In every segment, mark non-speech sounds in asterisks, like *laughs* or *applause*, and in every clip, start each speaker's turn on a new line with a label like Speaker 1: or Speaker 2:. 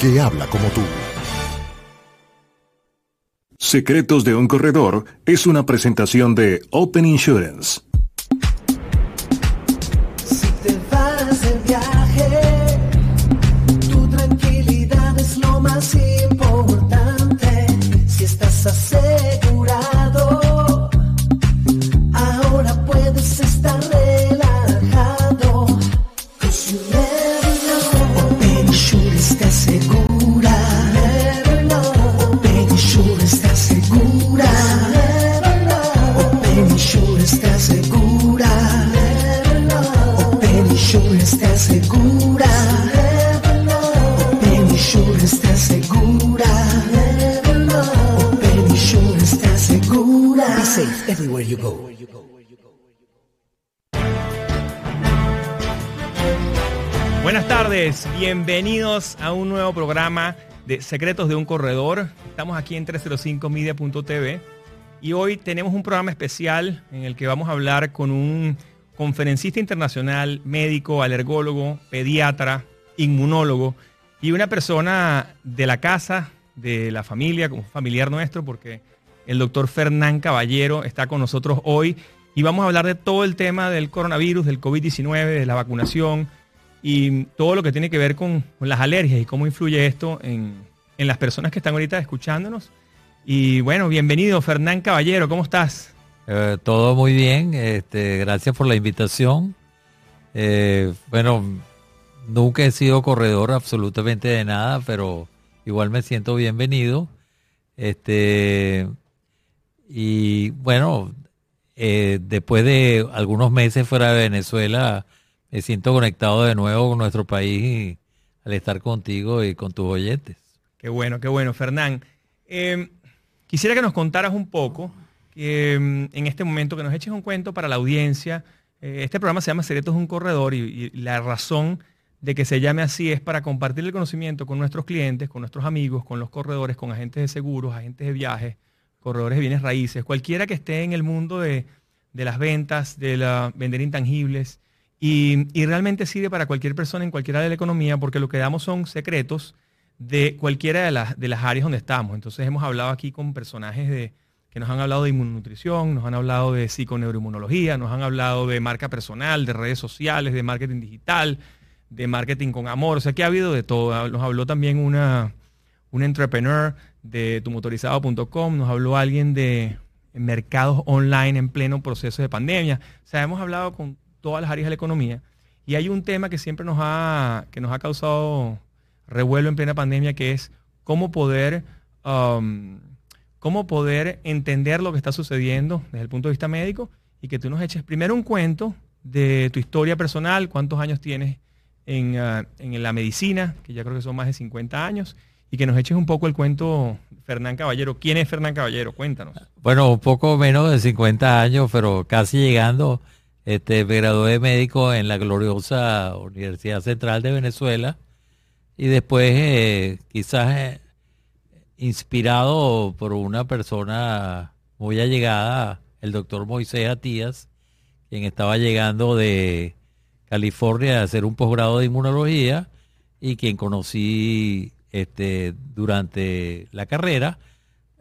Speaker 1: que habla como tú.
Speaker 2: Secretos de un corredor es una presentación de Open Insurance.
Speaker 3: Buenas tardes, bienvenidos a un nuevo programa de Secretos de un Corredor. Estamos aquí en 305media.tv y hoy tenemos un programa especial en el que vamos a hablar con un conferencista internacional, médico, alergólogo, pediatra, inmunólogo y una persona de la casa, de la familia, como familiar nuestro, porque el doctor Fernán Caballero está con nosotros hoy y vamos a hablar de todo el tema del coronavirus, del COVID-19, de la vacunación y todo lo que tiene que ver con, las alergias y cómo influye esto en, en las personas que están ahorita escuchándonos. Y bueno, bienvenido Fernán Caballero, ¿cómo estás?
Speaker 4: Eh, todo muy bien, este, gracias por la invitación. Eh, bueno, nunca he sido corredor absolutamente de nada, pero igual me siento bienvenido. Este, y bueno, eh, después de algunos meses fuera de Venezuela, me siento conectado de nuevo con nuestro país y al estar contigo y con tus oyentes.
Speaker 3: Qué bueno, qué bueno, Fernán. Eh, quisiera que nos contaras un poco, mm, en este momento, que nos eches un cuento para la audiencia. Eh, este programa se llama Secretos de un Corredor y, y la razón de que se llame así es para compartir el conocimiento con nuestros clientes, con nuestros amigos, con los corredores, con agentes de seguros, agentes de viajes, corredores de bienes raíces, cualquiera que esté en el mundo de, de las ventas, de la, vender intangibles. Y, y realmente sirve para cualquier persona en cualquiera de la economía porque lo que damos son secretos de cualquiera de las, de las áreas donde estamos. Entonces hemos hablado aquí con personajes de, que nos han hablado de inmunonutrición, nos han hablado de psiconeuroinmunología, nos han hablado de marca personal, de redes sociales, de marketing digital, de marketing con amor. O sea que ha habido de todo. Nos habló también una, un entrepreneur de tumotorizado.com, nos habló alguien de mercados online en pleno proceso de pandemia. O sea, hemos hablado con todas las áreas de la economía. Y hay un tema que siempre nos ha, que nos ha causado revuelo en plena pandemia, que es cómo poder, um, cómo poder entender lo que está sucediendo desde el punto de vista médico y que tú nos eches primero un cuento de tu historia personal, cuántos años tienes en, uh, en la medicina, que ya creo que son más de 50 años, y que nos eches un poco el cuento, Fernán Caballero. ¿Quién es Fernán Caballero? Cuéntanos.
Speaker 4: Bueno, un poco menos de 50 años, pero casi llegando. Este, me gradué de médico en la gloriosa Universidad Central de Venezuela y después eh, quizás eh, inspirado por una persona muy allegada, el doctor Moisés Atías, quien estaba llegando de California a hacer un posgrado de inmunología y quien conocí este, durante la carrera,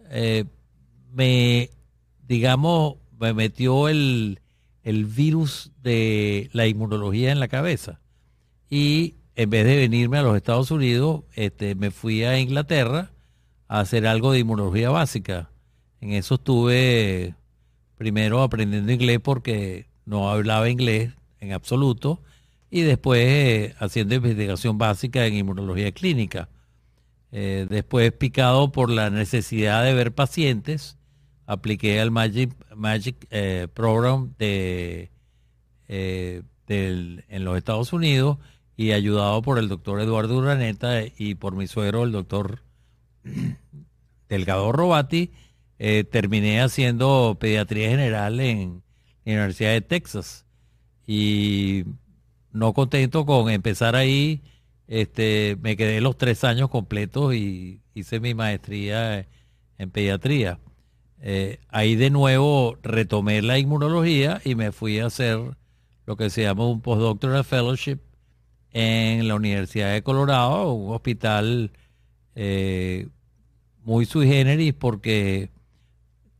Speaker 4: eh, me, digamos, me metió el, el virus de la inmunología en la cabeza. Y en vez de venirme a los Estados Unidos, este, me fui a Inglaterra a hacer algo de inmunología básica. En eso estuve primero aprendiendo inglés porque no hablaba inglés en absoluto y después eh, haciendo investigación básica en inmunología clínica. Eh, después picado por la necesidad de ver pacientes, apliqué al Magic, Magic eh, Program de, eh, del- en los Estados Unidos y ayudado por el doctor Eduardo Urdaneta y por mi suegro, el doctor *clears throat* Delgado Robati, terminé haciendo pediatría general en la Universidad de Texas. Y no contento con empezar ahí, este, me quedé los tres años completos y hice mi maestría en pediatría. Eh, ahí de nuevo retomé la inmunología y me fui a hacer lo que se llama un postdoctoral fellowship en la Universidad de Colorado, un hospital eh, muy sui generis porque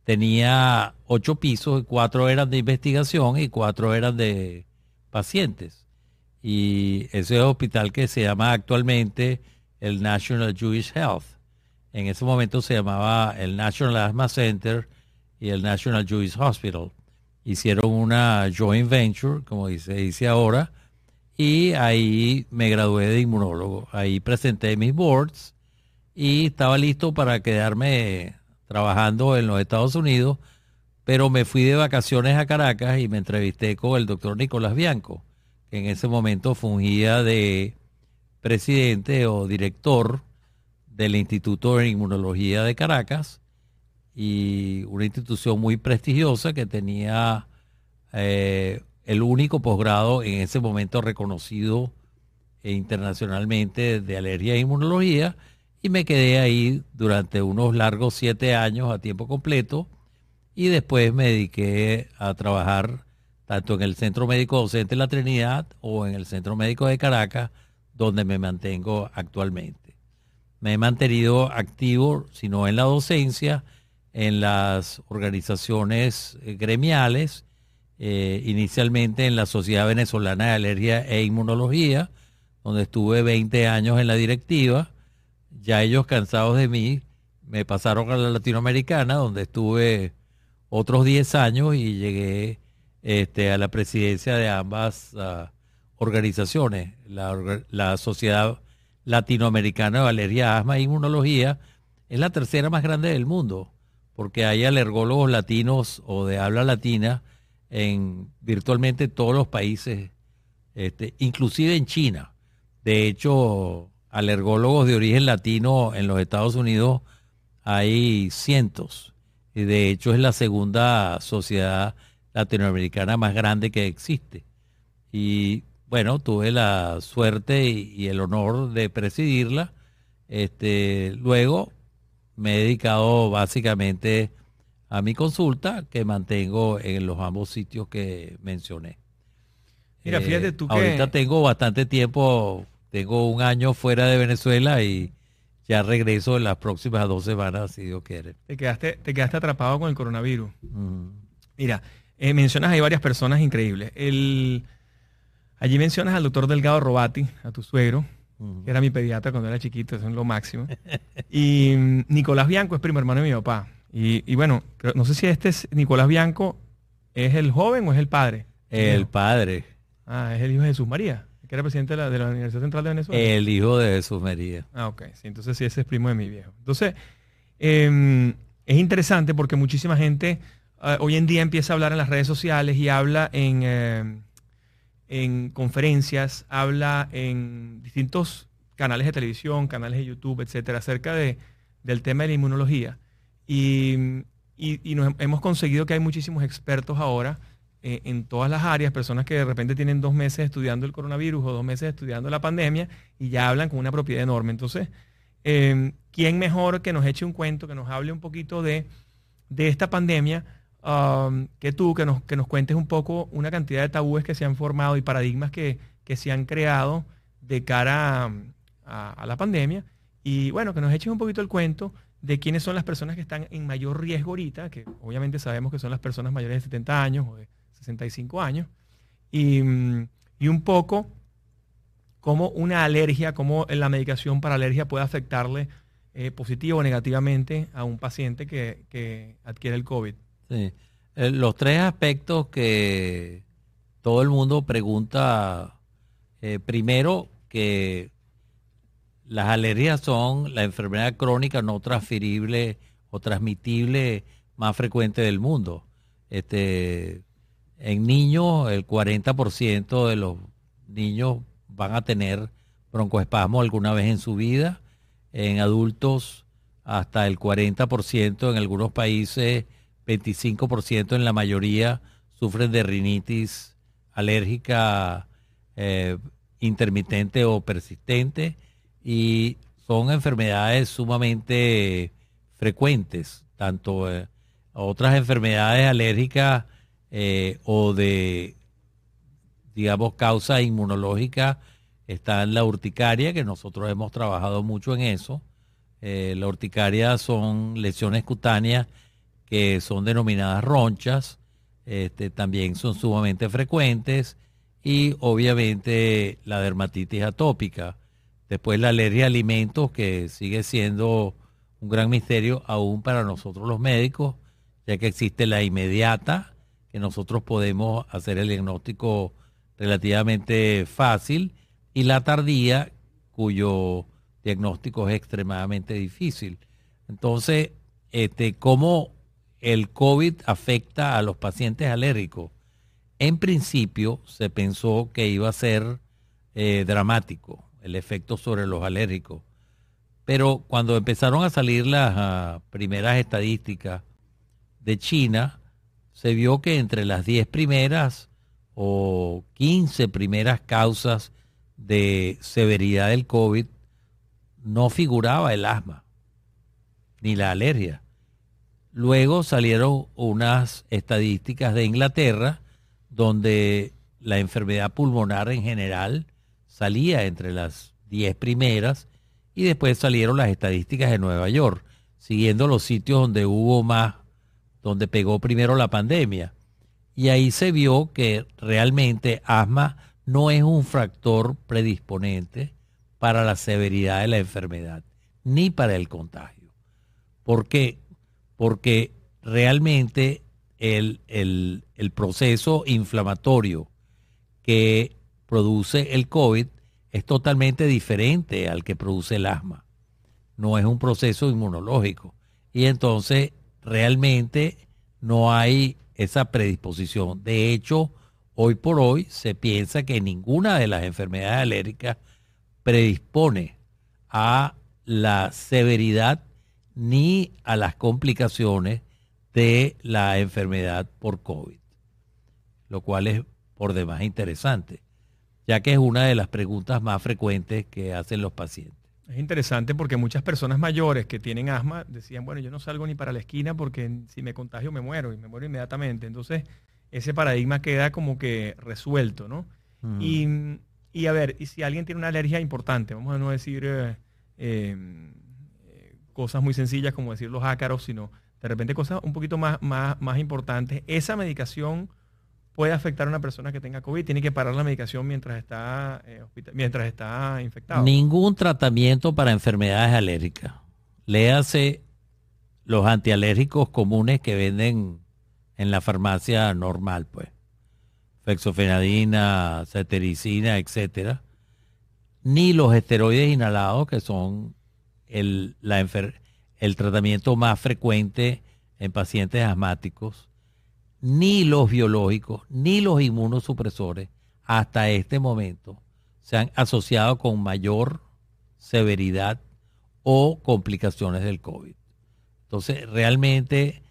Speaker 4: tenía ocho pisos cuatro eran de investigación y cuatro eran de pacientes. Y ese hospital que se llama actualmente el National Jewish Health. En ese momento se llamaba el National Asthma Center y el National Jewish Hospital. Hicieron una joint venture, como se dice ahora, y ahí me gradué de inmunólogo. Ahí presenté mis boards y estaba listo para quedarme trabajando en los Estados Unidos, pero me fui de vacaciones a Caracas y me entrevisté con el doctor Nicolás Bianco, en ese momento fungía de presidente o director del Instituto de Inmunología de Caracas y una institución muy prestigiosa que tenía eh, el único posgrado en ese momento reconocido internacionalmente de alergia e inmunología y me quedé ahí durante unos largos siete años a tiempo completo y después me dediqué a trabajar tanto en el Centro Médico Docente de la Trinidad o en el Centro Médico de Caracas, donde me mantengo actualmente. Me he mantenido activo, si no en la docencia, en las organizaciones eh, gremiales, eh, inicialmente en la Sociedad Venezolana de Alergia e Inmunología, donde estuve 20 años en la directiva, ya ellos cansados de mí me pasaron a la latinoamericana, donde estuve otros 10 años y llegué este, a la presidencia de ambas ah, organizaciones, la, Sociedad Latinoamericana de Alergia, Asma e Inmunología, es la tercera más grande del mundo, porque hay alergólogos latinos o de habla latina en virtualmente todos los países, este, inclusive en China. De hecho, alergólogos de origen latino en los Estados Unidos hay cientos. Y de hecho es la segunda sociedad latinoamericana más grande que existe. Y bueno, tuve la suerte y, el honor de presidirla. Este, luego me he dedicado básicamente a mi consulta que mantengo en los ambos sitios que mencioné.
Speaker 3: Mira, fíjate tú
Speaker 4: que... Ahorita tengo bastante tiempo tengo un año fuera de Venezuela y ya regreso en las próximas dos semanas, si Dios quiere.
Speaker 3: Te quedaste, te quedaste atrapado con el coronavirus. Mira, eh, mencionas ahí varias personas increíbles. El, allí mencionas al doctor Delgado Robati, a tu suegro, que era mi pediatra cuando era chiquito, eso es lo máximo. y mm, Nicolás Bianco es primo hermano de mi papá. Y, y, bueno, no sé si este es Nicolás Bianco, ¿es el joven o es el padre?
Speaker 4: El padre.
Speaker 3: Ah, es el hijo de Jesús María que era presidente de la, Universidad Central de Venezuela.
Speaker 4: El hijo de Jesús María.
Speaker 3: Ah, ok. Sí, entonces sí, ese es primo de mi viejo. Entonces, em, es interesante porque muchísima gente ah, hoy en día empieza a hablar en las redes sociales y habla en, em, en conferencias, habla en distintos canales de televisión, canales de YouTube, etcétera, acerca de, del tema de la inmunología. Y, y, nos hemos conseguido que hay muchísimos expertos ahora eh, en todas las áreas, personas que de repente tienen dos meses estudiando el coronavirus o dos meses estudiando la pandemia y ya hablan con una propiedad enorme. Entonces, eh, ¿quién mejor que nos eche un cuento, que nos hable un poquito de, esta pandemia? Um, que tú, que nos, que nos cuentes un poco una cantidad de tabúes que se han formado y paradigmas que, se han creado de cara a, la pandemia. Y bueno, que nos eches un poquito el cuento de quiénes son las personas que están en mayor riesgo ahorita, que obviamente sabemos que son las personas mayores de 70 años o de 65 años, y, un poco cómo una alergia, cómo la medicación para alergia puede afectarle eh, positivo o negativamente a un paciente que, adquiere el COVID.
Speaker 4: Sí. Eh, los tres aspectos que todo el mundo pregunta, eh, primero que las alergias son la enfermedad crónica no transferible o transmitible más frecuente del mundo. Este, en niños, el 40% de los niños van a tener broncoespasmo alguna vez en su vida. En adultos hasta el 40%, en algunos países 25%, en la mayoría sufren de rinitis alérgica eh, intermitente o persistente y son enfermedades sumamente frecuentes, tanto eh, otras enfermedades alérgicas eh, o de, digamos, causa inmunológica está la urticaria, que nosotros hemos trabajado mucho en eso. La urticaria son lesiones cutáneas que son denominadas ronchas, este, también son sumamente frecuentes y obviamente la dermatitis atópica. Después la alergia a alimentos, que sigue siendo un gran misterio aún para nosotros los médicos, ya que existe la inmediata, que nosotros podemos hacer el diagnóstico relativamente fácil, y la tardía, cuyo diagnóstico es extremadamente difícil. Entonces, este, ¿cómo el COVID afecta a los pacientes alérgicos? En principio se pensó que iba a ser eh, dramático el efecto sobre los alérgicos, pero cuando empezaron a salir las ah, primeras estadísticas de China, se vio que entre las 10 primeras o 15 primeras causas de severidad del COVID no figuraba el asma ni la alergia. Luego salieron unas estadísticas de Inglaterra donde la enfermedad pulmonar en general salía entre las 10 primeras y después salieron las estadísticas de Nueva York, siguiendo los sitios donde hubo más donde pegó primero la pandemia. Y ahí se vio que realmente asma no es un factor predisponente para la severidad de la enfermedad, ni para el contagio. ¿Por qué? Porque realmente el, el, proceso inflamatorio que produce el COVID es totalmente diferente al que produce el asma. No es un proceso inmunológico. Y entonces realmente no hay esa predisposición. De hecho, hoy por hoy se piensa que ninguna de las enfermedades alérgicas predispone a la severidad ni a las complicaciones de la enfermedad por COVID, lo cual es por demás interesante, ya que es una de las preguntas más frecuentes que hacen los pacientes.
Speaker 3: Es interesante porque muchas personas mayores que tienen asma decían, bueno, yo no salgo ni para la esquina porque si me contagio me muero y me muero inmediatamente. Entonces, ese paradigma queda como que resuelto, ¿no? Y, a ver, y si alguien tiene una alergia importante, vamos a no decir eh, eh, cosas muy sencillas como decir los ácaros, sino de repente cosas un poquito más, más, más importantes, esa medicación puede afectar a una persona que tenga COVID? ¿Tiene que parar la medicación mientras está, eh, mientras está infectado?
Speaker 4: Ningún tratamiento para enfermedades alérgicas. Léase los antialérgicos comunes que venden en la farmacia normal, pues. Fexofenadina, cetericina, etcétera. Ni los esteroides inhalados, que son el, la el tratamiento más frecuente en pacientes asmáticos ni los biológicos, ni los inmunosupresores hasta este momento se han asociado con mayor severidad o complicaciones del COVID. Entonces, realmente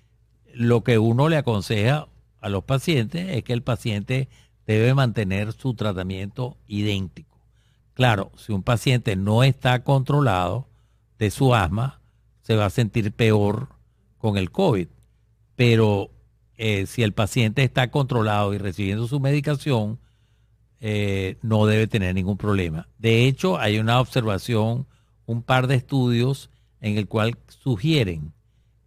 Speaker 4: lo que uno le aconseja a los pacientes es que el paciente debe mantener su tratamiento idéntico. Claro, si un paciente no está controlado de su asma, se va a sentir peor con el COVID. Pero eh, si el paciente está controlado y recibiendo su medicación, eh, no debe tener ningún problema. De hecho, hay una observación, un par de estudios en el cual sugieren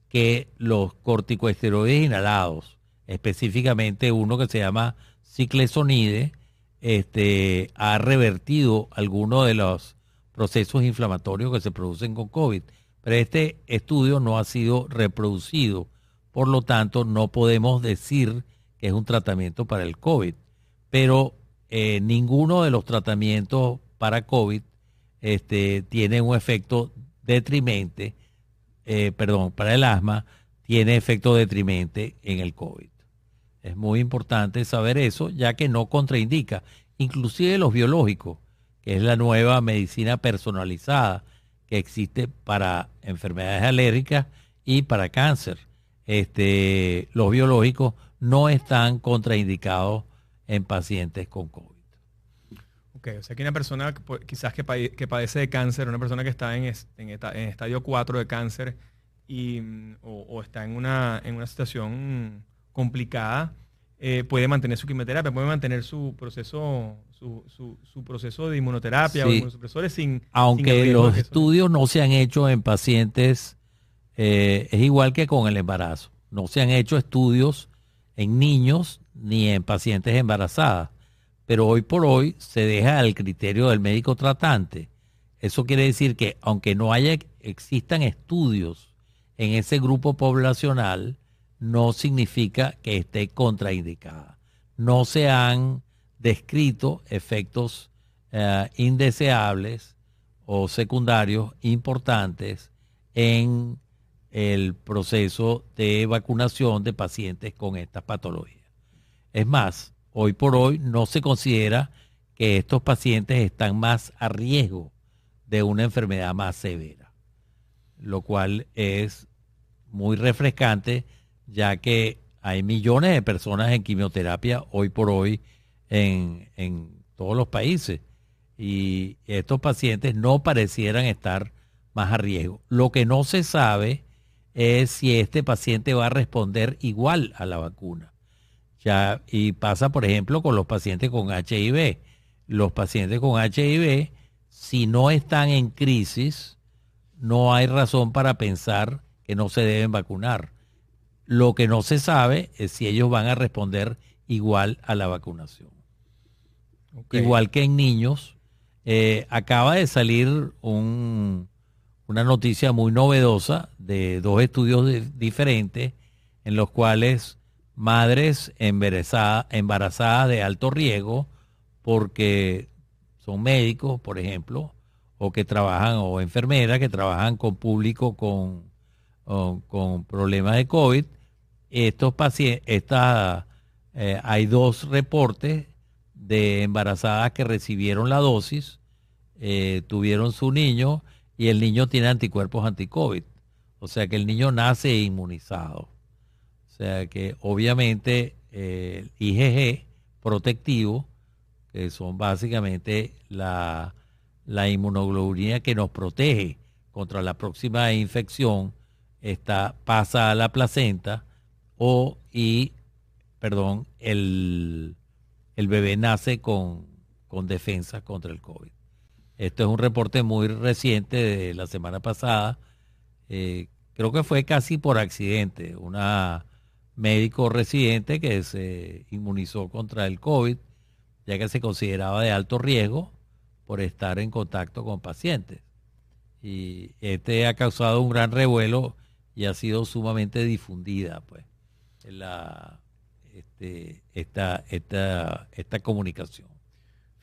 Speaker 4: que los corticoesteroides inhalados, específicamente uno que se llama ciclesonide, este, ha revertido algunos de los procesos inflamatorios que se producen con COVID. Pero este estudio no ha sido reproducido por lo tanto, no podemos decir que es un tratamiento para el COVID. Pero eh, ninguno de los tratamientos para COVID este, tiene un efecto detrimente, eh, perdón, para el asma, tiene efecto detrimente en el COVID. Es muy importante saber eso, ya que no contraindica. Inclusive los biológicos que es la nueva medicina personalizada que existe para enfermedades alérgicas y para cáncer. Este, los biológicos no están contraindicados en pacientes con COVID.
Speaker 3: Ok, o sea que una persona quizás que, padece de cáncer, una persona que está en, en, estadio 4 de cáncer y, mm, o, está en una, en una situación complicada, eh, puede mantener su quimioterapia, puede mantener su proceso, su, su, proceso de inmunoterapia o inmunosupresores sin...
Speaker 4: Aunque los estudios no se han hecho en pacientes, eh, es igual que con el embarazo. No se han hecho estudios en niños ni en pacientes embarazadas. Pero hoy por hoy se deja al criterio del médico tratante. Eso quiere decir que aunque no haya existan estudios en ese grupo poblacional, no significa que esté contraindicada. No se han descrito efectos eh, indeseables o secundarios importantes en el proceso de vacunación de pacientes con estas patologías. Es más, hoy por hoy no se considera que estos pacientes están más a riesgo de una enfermedad más severa, lo cual es muy refrescante ya que hay millones de personas en quimioterapia hoy por hoy en, todos los países y estos pacientes no parecieran estar más a riesgo. Lo que no se sabe es si este paciente va a responder igual a la vacuna. Ya, y pasa, por ejemplo, con los pacientes con HIV. Los pacientes con HIV, si no están en crisis, no hay razón para pensar que no se deben vacunar. Lo que no se sabe es si ellos van a responder igual a la vacunación. Igual que en niños, eh, acaba de salir una noticia muy novedosa de dos estudios diferentes en los cuales madres embarazadas de alto riesgo porque son médicos, por ejemplo, o que trabajan, o enfermeras que trabajan con público con con problemas de COVID. Estos pacientes, esta, eh, hay dos reportes de embarazadas que recibieron la dosis, eh, tuvieron su niño y el niño tiene anticuerpos anti-COVID. O sea que el niño nace inmunizado. O sea que obviamente el IgG protectivo, que son básicamente la, la inmunoglobulina que nos protege contra la próxima infección, está, pasa a la placenta o y, perdón, el, bebé nace con, con defensa contra el COVID. Esto es un reporte muy reciente de la semana pasada. Eh, creo que fue casi por accidente. Una médico residente que se inmunizó contra el COVID, ya que se consideraba de alto riesgo por estar en contacto con pacientes. Y este ha causado un gran revuelo y ha sido sumamente difundida pues la este, esta, esta, esta comunicación.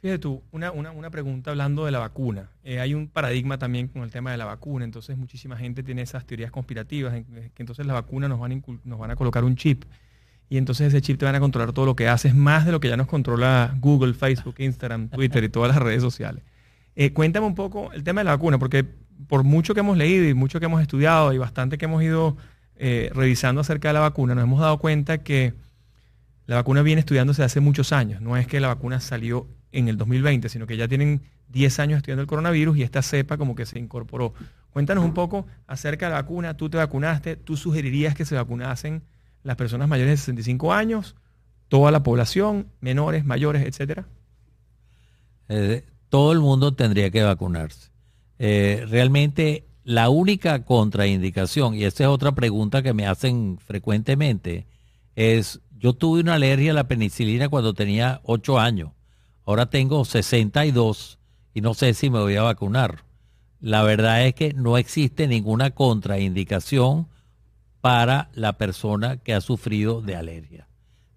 Speaker 3: Fíjate tú, una, pregunta hablando de la vacuna. Eh, hay un paradigma también con el tema de la vacuna, entonces muchísima gente tiene esas teorías conspirativas, que entonces la vacuna nos van, a nos van a colocar un chip y entonces ese chip te van a controlar todo lo que haces, más de lo que ya nos controla Google, Facebook, Instagram, *laughs* Twitter y todas las redes sociales. Eh, cuéntame un poco el tema de la vacuna, porque por mucho que hemos leído y mucho que hemos estudiado y bastante que hemos ido eh, revisando acerca de la vacuna, nos hemos dado cuenta que la vacuna viene estudiándose hace muchos años. No es que la vacuna salió en el 2020, sino que ya tienen 10 años estudiando el coronavirus y esta cepa como que se incorporó. Cuéntanos un poco acerca de la vacuna. Tú te vacunaste, tú sugerirías que se vacunasen las personas mayores de 65 años, toda la población, menores, mayores, etcétera.
Speaker 4: Eh, todo el mundo tendría que vacunarse. Eh, realmente la única contraindicación, y esta es otra pregunta que me hacen frecuentemente, es yo tuve una alergia a la penicilina cuando tenía 8 años, ahora tengo 62 y no sé si me voy a vacunar. La verdad es que no existe ninguna contraindicación para la persona que ha sufrido de alergia.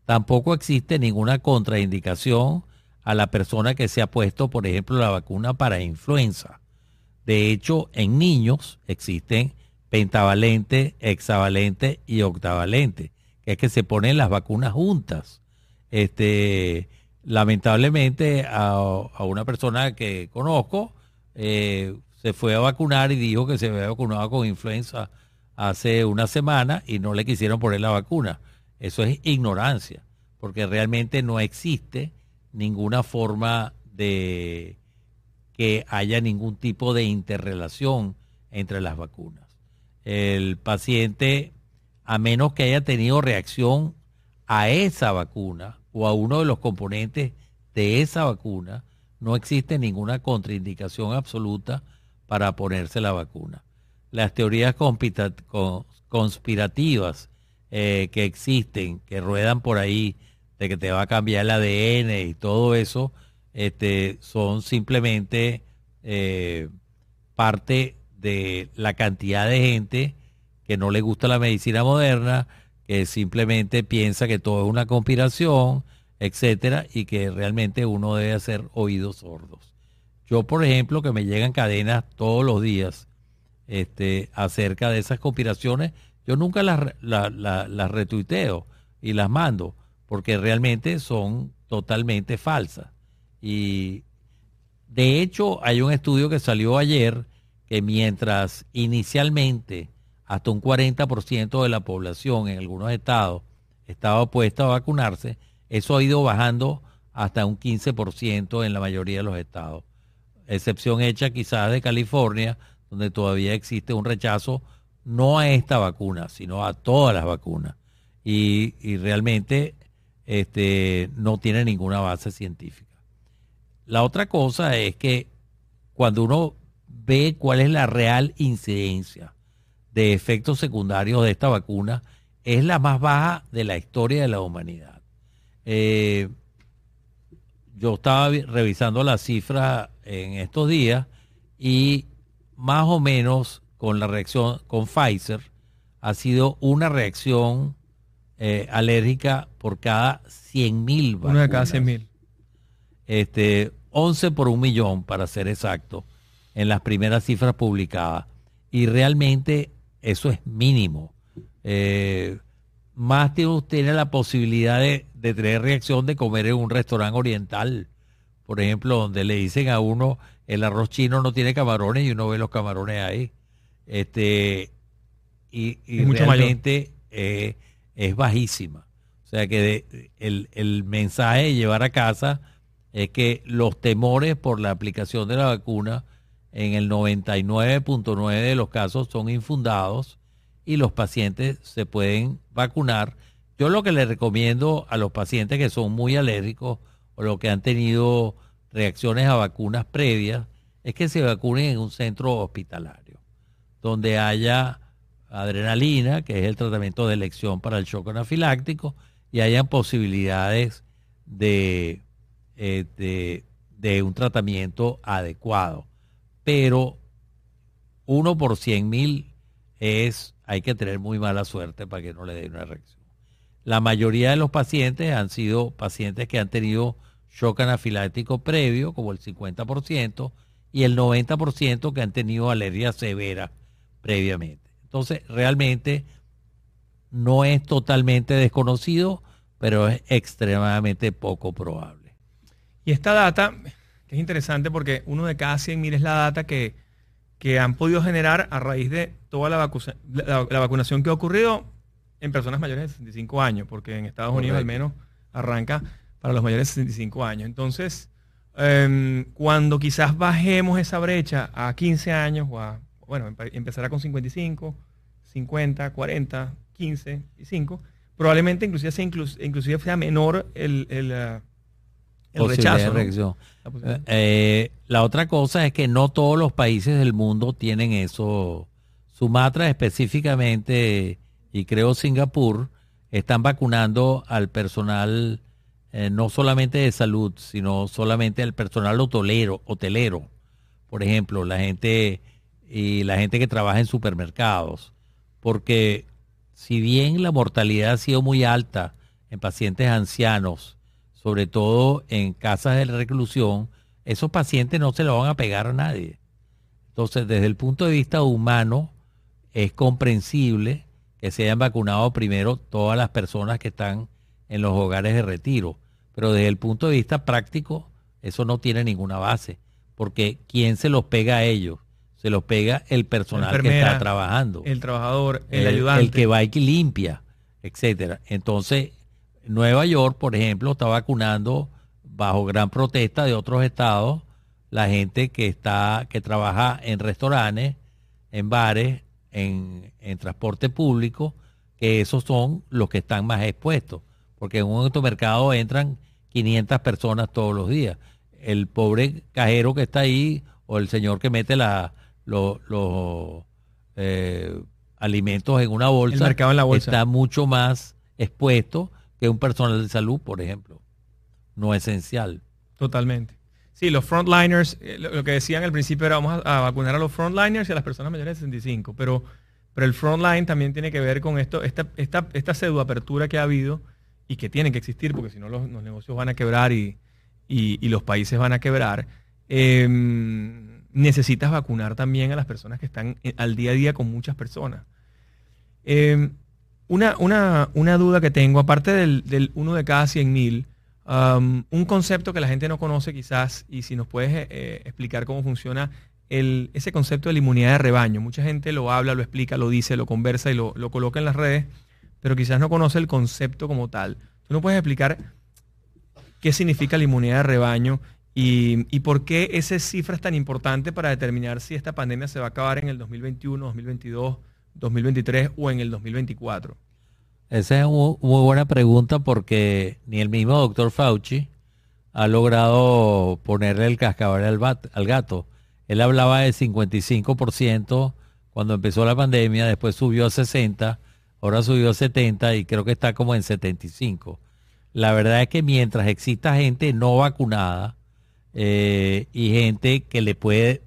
Speaker 4: Tampoco existe ninguna contraindicación a la persona que se ha puesto, por ejemplo, la vacuna para influenza. De hecho, en niños existen pentavalente, hexavalente y octavalente, que es que se ponen las vacunas juntas. Este, lamentablemente a, una persona que conozco eh, se fue a vacunar y dijo que se había vacunado con influenza hace una semana y no le quisieron poner la vacuna. Eso es ignorancia, porque realmente no existe ninguna forma de que haya ningún tipo de interrelación entre las vacunas. El paciente, a menos que haya tenido reacción a esa vacuna o a uno de los componentes de esa vacuna, no existe ninguna contraindicación absoluta para ponerse la vacuna. Las teorías conspirativas eh, que existen, que ruedan por ahí, de que te va a cambiar el ADN y todo eso, este, son simplemente eh, parte de la cantidad de gente que no le gusta la medicina moderna, que simplemente piensa que todo es una conspiración, etcétera, y que realmente uno debe hacer oídos sordos. Yo, por ejemplo, que me llegan cadenas todos los días este, acerca de esas conspiraciones, yo nunca las, las retuiteo y las mando, porque realmente son totalmente falsas. Y de hecho, hay un estudio que salió ayer que mientras inicialmente hasta un 40% de la población en algunos estados estaba opuesta a vacunarse, eso ha ido bajando hasta un 15% en la mayoría de los estados. Excepción hecha quizás de California, donde todavía existe un rechazo no a esta vacuna, sino a todas las vacunas. Y, y realmente este, no tiene ninguna base científica. La otra cosa es que cuando uno ve cuál es la real incidencia de efectos secundarios de esta vacuna, es la más baja de la historia de la humanidad. Eh, yo estaba revisando las cifras en estos días y más o menos con la reacción con Pfizer ha sido una reacción eh, alérgica por cada 100 mil
Speaker 3: vacunas. Una de cada 100 mil.
Speaker 4: Este, 11 por un millón, para ser exacto, en las primeras cifras publicadas. Y realmente eso es mínimo. Eh, más tiene usted la posibilidad de, tener reacción de comer en un restaurante oriental, por ejemplo, donde le dicen a uno el arroz chino no tiene camarones y uno ve los camarones ahí. Este, y, realmente eh, es bajísima. O sea que el, el mensaje de llevar a casa es que los temores por la aplicación de la vacuna en el 99.9 de los casos son infundados y los pacientes se pueden vacunar. Yo lo que le recomiendo a los pacientes que son muy alérgicos o los que han tenido reacciones a vacunas previas es que se vacunen en un centro hospitalario donde haya adrenalina, que es el tratamiento de elección para el shock anafiláctico, y hayan posibilidades de eh, de, un tratamiento adecuado. Pero uno por cien mil es, hay que tener muy mala suerte para que no le dé una reacción. La mayoría de los pacientes han sido pacientes que han tenido shock anafiláctico previo, como el 50%, y el 90% que han tenido alergia severa previamente. Entonces, realmente no es totalmente desconocido, pero es extremadamente poco probable.
Speaker 3: Y esta data, que es interesante porque uno de cada 100.000 es la data que, han podido generar a raíz de toda la, la, vacunación que ha ocurrido en personas mayores de 65 años, porque en Estados Unidos al menos arranca para los mayores de 65 años. Entonces, em, cuando quizás bajemos esa brecha a 15 años, o a, bueno, empezará con 55, 50, 40, 15 y 5, probablemente inclusive sea, inclusive sea menor el, el, el rechazo.
Speaker 4: Eh, eh, la otra cosa es que no todos los países del mundo tienen eso. Sumatra específicamente y creo Singapur están vacunando al personal eh, no solamente de salud, sino solamente al personal hotelero, hotelero. Por ejemplo, la gente y la gente que trabaja en supermercados. Porque si bien la mortalidad ha sido muy alta en pacientes ancianos, sobre todo en casas de reclusión, esos pacientes no se lo van a pegar a nadie. Entonces, desde el punto de vista humano, es comprensible que se hayan vacunado primero todas las personas que están en los hogares de retiro. pero desde el punto de vista práctico, eso no tiene ninguna base, porque ¿quién se los pega a ellos? Se los pega el personal que está trabajando,
Speaker 3: El trabajador, el,
Speaker 4: el,
Speaker 3: ayudante.
Speaker 4: el que va y que limpia, etcétera. Entonces, Nueva York, por ejemplo, está vacunando bajo gran protesta de otros estados la gente que está que trabaja en restaurantes, en bares, en, en transporte público, que esos son los que están más expuestos, porque en un automercado entran 500 personas todos los días. El pobre cajero que está ahí o el señor que mete la, los los, eh, alimentos en una bolsa,
Speaker 3: El mercado en la bolsa.
Speaker 4: está mucho más expuesto que un personal de salud, por ejemplo, no esencial.
Speaker 3: Totalmente. Sí, los frontliners, eh, lo, que decían al principio era vamos a, vacunar a los frontliners y a las personas mayores de 65, pero, pero el frontline también tiene que ver con esto, esta, esta, esta pseudoapertura que ha habido y que tiene que existir porque si no los, los negocios van a quebrar y, y- los países van a quebrar. Eh, necesitas vacunar también a las personas que están eh, al día a día con muchas personas. Eh, una, una, una duda que tengo, aparte del, del uno de cada 100 mil, um, un concepto que la gente no conoce quizás, y si nos puedes eh, explicar cómo funciona el, ese concepto de la inmunidad de rebaño. Mucha gente lo habla, lo explica, lo dice, lo conversa y lo, lo coloca en las redes, pero quizás no conoce el concepto como tal. ¿Tú no puedes explicar qué significa la inmunidad de rebaño y, y por qué esa cifra es tan importante para determinar si esta pandemia se va a acabar en el 2021, 2022, 2023 o en el 2024?
Speaker 4: Esa es una muy buena pregunta porque ni el mismo doctor Fauci ha logrado ponerle el cascabel al, al gato. Él hablaba de 55% cuando empezó la pandemia, después subió a 60, ahora subió a 70 y creo que está como en 75. La verdad es que mientras exista gente no vacunada eh, y gente que le puede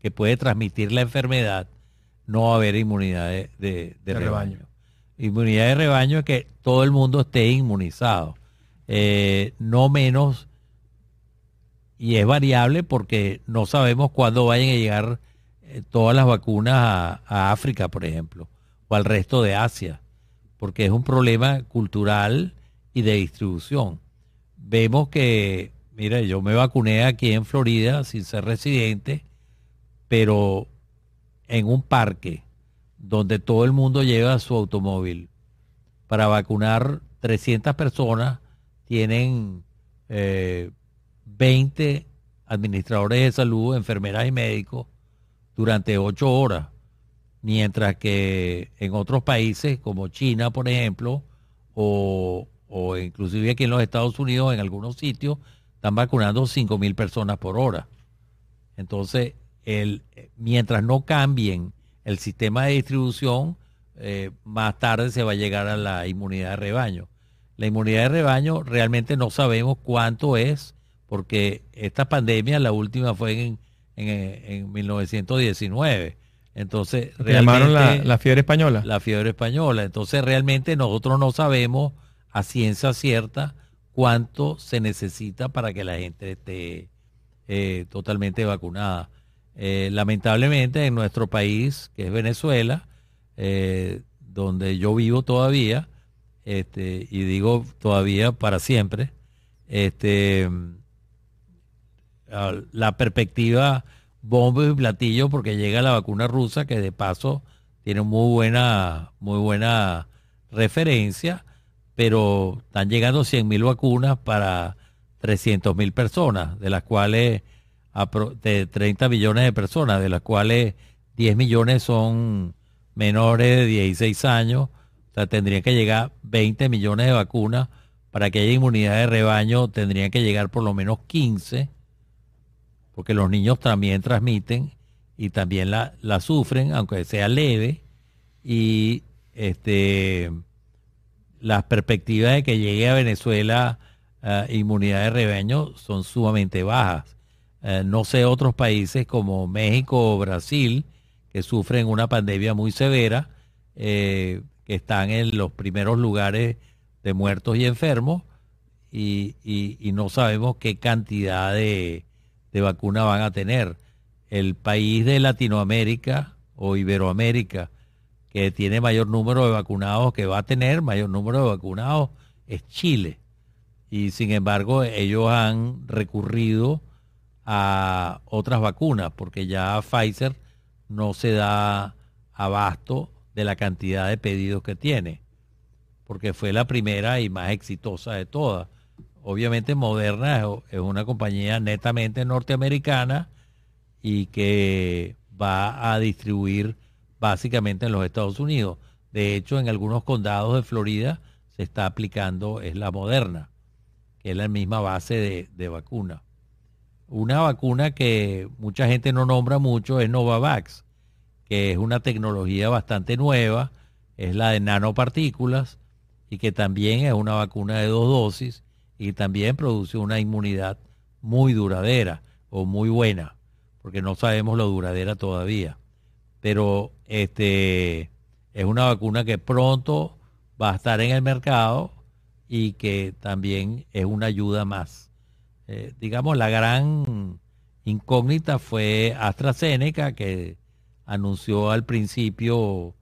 Speaker 4: que puede transmitir la enfermedad, no va a haber inmunidad de, de- de
Speaker 3: De
Speaker 4: rebaño.
Speaker 3: rebaño.
Speaker 4: Inmunidad de rebaño es que todo el mundo esté inmunizado, eh, no menos, y es variable porque no sabemos cuándo vayan a llegar eh, todas las vacunas a, a África, por ejemplo, o al resto de Asia, porque es un problema cultural y de distribución. Vemos que, mira, yo me vacuné aquí en Florida sin ser residente, pero en un parque donde todo el mundo lleva su automóvil para vacunar 300 personas, tienen eh, 20 administradores de salud, enfermeras y médicos durante 8 horas, mientras que en otros países como China, por ejemplo, o, o inclusive aquí en los Estados Unidos, en algunos sitios, están vacunando 5 mil personas por hora. Entonces, el, mientras no cambien el sistema de distribución, eh, más tarde se va a llegar a la inmunidad de rebaño. La inmunidad de rebaño realmente no sabemos cuánto es, porque esta pandemia, la última fue en, en, en 1919. Entonces,
Speaker 3: Que llamaron la,
Speaker 4: realmente-
Speaker 3: la fiebre española.
Speaker 4: la fiebre española. Entonces realmente nosotros no sabemos a ciencia cierta cuánto se necesita para que la gente esté eh, totalmente vacunada. Eh, lamentablemente en nuestro país, que es Venezuela, eh, donde yo vivo todavía, este, y digo todavía para siempre, este, ah, la perspectiva bombo y platillo porque llega la vacuna rusa que de paso tiene muy buena muy buena referencia pero están llegando 100 mil vacunas para 300 mil personas de las cuales de 30 millones de personas de las cuales 10 millones son menores de 16 años o sea tendrían que llegar 20 millones de vacunas para que haya inmunidad de rebaño tendrían que llegar por lo menos 15 porque los niños también transmiten y también la, sufren, aunque sea leve, y este las perspectivas de que llegue a Venezuela eh, inmunidad de rebaño son sumamente bajas. Eh, no sé otros países como México o Brasil que sufren una pandemia muy severa, eh, que están en los primeros lugares de muertos y enfermos, y, y- no sabemos qué cantidad de, de vacuna van a tener. El país de Latinoamérica o Iberoamérica que tiene mayor número de vacunados, que va a tener mayor número de vacunados, es Chile. Y sin embargo, ellos han recurrido a otras vacunas porque ya Pfizer no se da abasto de la cantidad de pedidos que tiene, porque fue la primera y más exitosa de todas. Obviamente Moderna es una compañía netamente norteamericana y que va a distribuir básicamente en los Estados Unidos. De hecho, en algunos condados de Florida se está aplicando, es la Moderna, que es la misma base de, de vacuna. Una vacuna que mucha gente no nombra mucho es Novavax, que es una tecnología bastante nueva, es la de nanopartículas y que también es una vacuna de dos dosis y también produce una inmunidad muy duradera o muy buena, porque no sabemos lo duradera todavía. Pero este es una vacuna que pronto va a estar en el mercado y que también es una ayuda más. Eh, digamos, la gran incógnita fue AstraZeneca, que anunció al principio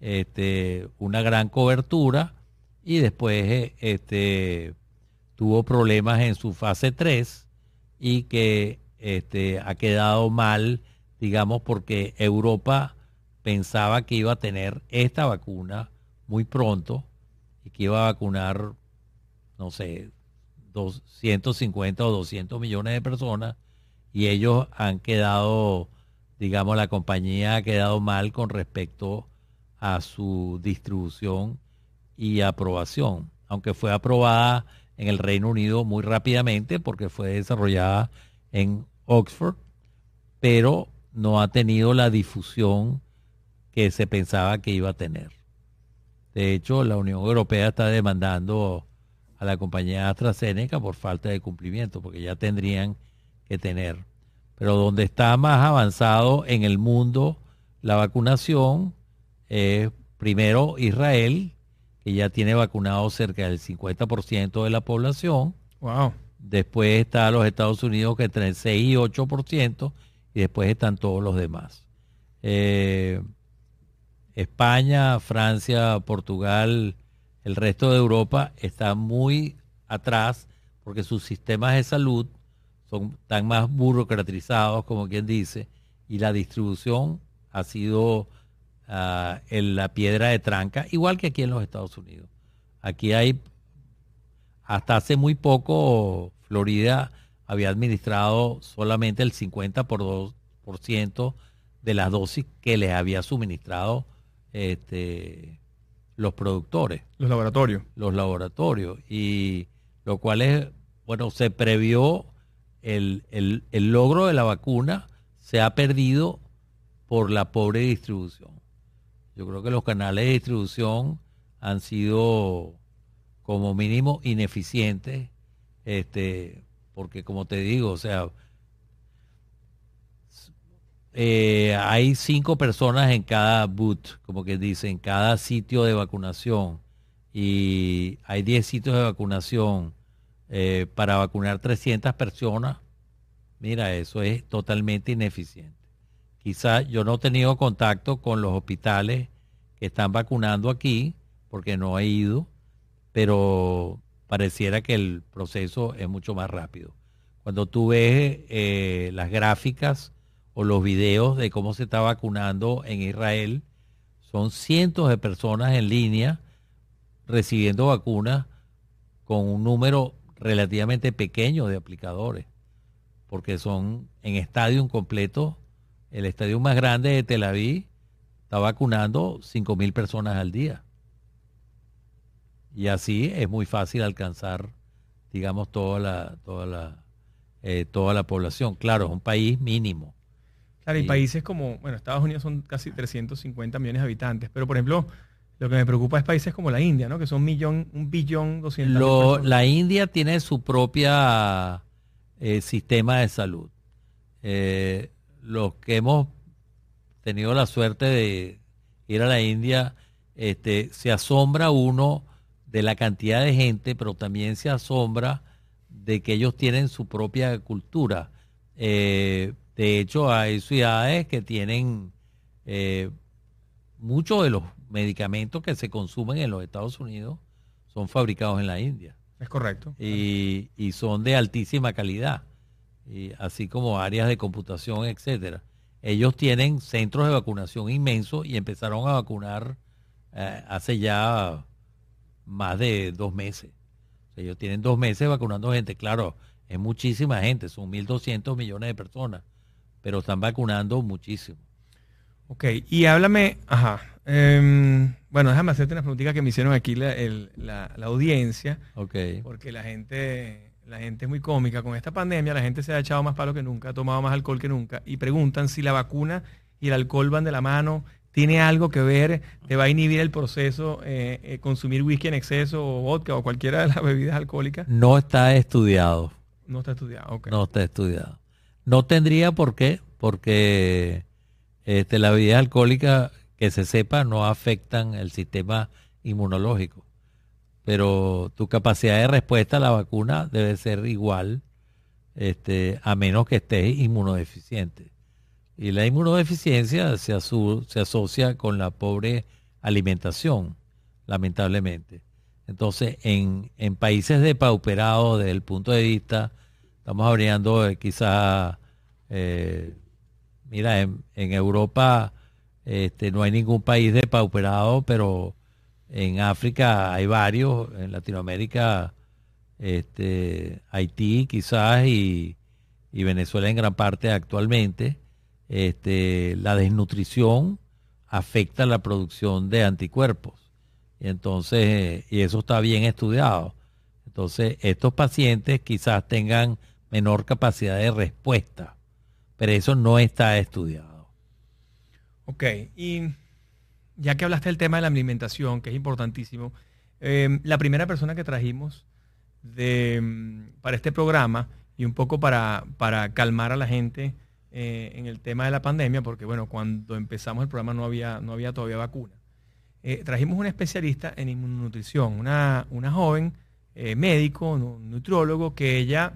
Speaker 4: este, una gran cobertura y después eh, este, tuvo problemas en su fase 3 y que este, ha quedado mal, digamos, porque Europa pensaba que iba a tener esta vacuna muy pronto y que iba a vacunar, no sé, 250 o 200 millones de personas y ellos han quedado, digamos, la compañía ha quedado mal con respecto a su distribución y aprobación, aunque fue aprobada en el Reino Unido muy rápidamente porque fue desarrollada en Oxford, pero no ha tenido la difusión que se pensaba que iba a tener. De hecho, la Unión Europea está demandando a la compañía AstraZeneca por falta de cumplimiento, porque ya tendrían que tener. Pero donde está más avanzado en el mundo la vacunación es primero Israel, que ya tiene vacunado cerca del 50% de la población.
Speaker 3: Wow.
Speaker 4: Después está los Estados Unidos que entre el 6 y 8% y después están todos los demás. Eh, España, Francia, Portugal, el resto de Europa está muy atrás porque sus sistemas de salud son tan más burocratizados, como quien dice, y la distribución ha sido Ah, en la piedra de tranca, igual que aquí en los Estados Unidos. Aquí hay, hasta hace muy poco, Florida había administrado solamente el 50% de las dosis que les había suministrado este, los productores.
Speaker 3: Los laboratorios.
Speaker 4: Los laboratorios. Y lo cual es, bueno, se previó el, el, el logro de la vacuna, se ha perdido por la pobre distribución. Yo creo que los canales de distribución han sido como mínimo ineficientes, este, porque como te digo, o sea, eh, hay cinco personas en cada boot, como que dice, en cada sitio de vacunación, y hay 10 sitios de vacunación eh, para vacunar 300 personas. Mira, eso es totalmente ineficiente. Quizá yo no he tenido contacto con los hospitales que están vacunando aquí, porque no he ido, pero pareciera que el proceso es mucho más rápido. Cuando tú ves eh, las gráficas o los videos de cómo se está vacunando en Israel, son cientos de personas en línea recibiendo vacunas con un número relativamente pequeño de aplicadores, porque son en estadio completo el estadio más grande de Tel Aviv está vacunando 5 mil personas al día. Y así es muy fácil alcanzar, digamos, toda la, toda la, eh, toda la población. Claro, es un país mínimo.
Speaker 3: Claro, y países como, bueno, Estados Unidos son casi 350 millones de habitantes, pero por ejemplo, lo que me preocupa es países como la India, ¿no? Que son millón, un billón doscientos.
Speaker 4: Lo, la India tiene su propia eh, sistema de salud. Eh, los que hemos tenido la suerte de ir a la India, este, se asombra uno de la cantidad de gente, pero también se asombra de que ellos tienen su propia cultura. Eh, de hecho, hay ciudades que tienen eh, muchos de los medicamentos que se consumen en los Estados Unidos son fabricados en la India.
Speaker 3: Es correcto.
Speaker 4: y, y son de altísima calidad, y así como áreas de computación, etcétera. Ellos tienen centros de vacunación inmensos y empezaron a vacunar eh, hace ya más de dos meses. O sea, ellos tienen dos meses vacunando gente. Claro, es muchísima gente, son 1.200 millones de personas, pero están vacunando muchísimo.
Speaker 3: Ok, y háblame, ajá. em, bueno, déjame hacerte una preguntita que me hicieron aquí la, el- la- la audiencia,
Speaker 4: Ok.
Speaker 3: porque la gente, la gente es muy cómica. Con esta pandemia la gente se ha echado más palo que nunca, ha tomado más alcohol que nunca, y preguntan si la vacuna y el alcohol van de la mano, ¿tiene algo que ver? ¿Te va a inhibir el proceso eh, eh, consumir whisky en exceso o vodka o cualquiera de las *laughs* bebidas alcohólicas?
Speaker 4: No está estudiado.
Speaker 3: No está estudiado, ok.
Speaker 4: No está estudiado. No tendría por qué, porque este, las bebidas alcohólicas, que se sepa, no afectan el sistema inmunológico. Pero tu capacidad de respuesta a la vacuna debe ser igual, este, a menos que estés inmunodeficiente. Y la inmunodeficiencia se, asocia con la pobre alimentación, lamentablemente. Entonces, en, países depauperados desde el punto de vista, estamos hablando quizás, eh, mira, en, Europa este, no hay ningún país depauperado, pero en África hay varios, en Latinoamérica, este, Haití quizás y, Venezuela en gran parte actualmente, este, la desnutrición afecta la producción de anticuerpos. Entonces, y eso está bien estudiado. Entonces, estos pacientes quizás tengan menor capacidad de respuesta, pero eso no está estudiado.
Speaker 3: Ok, y ya que hablaste del tema de la alimentación, que es importantísimo, eh, la primera persona que trajimos de, mm, para este programa y un poco para, para calmar a la gente eh, en el tema de la pandemia, porque bueno, cuando empezamos el programa no había, no había todavía vacuna. Eh, trajimos una especialista en inmunonutrición, una, una joven eh, médico, nu- nutriólogo, que ella,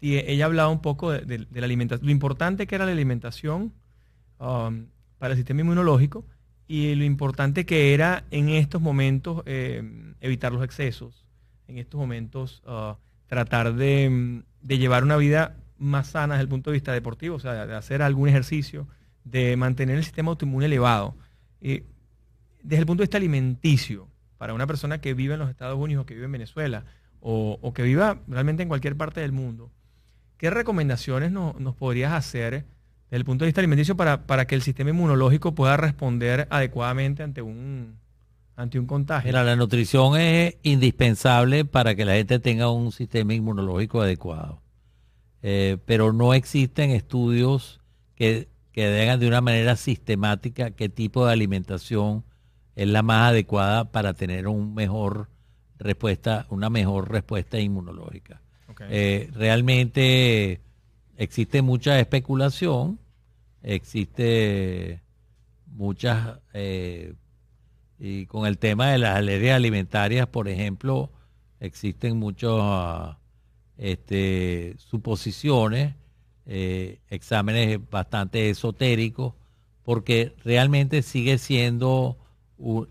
Speaker 3: tie- ella hablaba un poco de, la alimentación, lo importante que era la alimentación um, para el sistema inmunológico y lo importante que era en estos momentos eh, evitar los excesos, en estos momentos ah, tratar de, llevar una vida más sana desde el punto de vista deportivo, o sea, de hacer algún ejercicio, de mantener el sistema autoinmune elevado. Eh, desde el punto de vista alimenticio, para una persona que vive en los Estados Unidos, que vive en Venezuela, o, o que viva realmente en cualquier parte del mundo, ¿qué recomendaciones no- nos podrías hacer desde el punto de vista alimenticio para, para que el sistema inmunológico pueda responder adecuadamente ante un, ante un contagio?
Speaker 4: Mira, la nutrición es indispensable para que la gente tenga un sistema inmunológico adecuado. Eh, pero no existen estudios que, que digan de una manera sistemática qué tipo de alimentación es la más adecuada para tener un mejor respuesta, una mejor respuesta inmunológica. Eh, realmente existe mucha especulación, existe muchas, eh, y con el tema de las alergias alimentarias, por ejemplo, existen muchos ah, este, suposiciones, eh, exámenes bastante esotéricos, porque realmente sigue siendo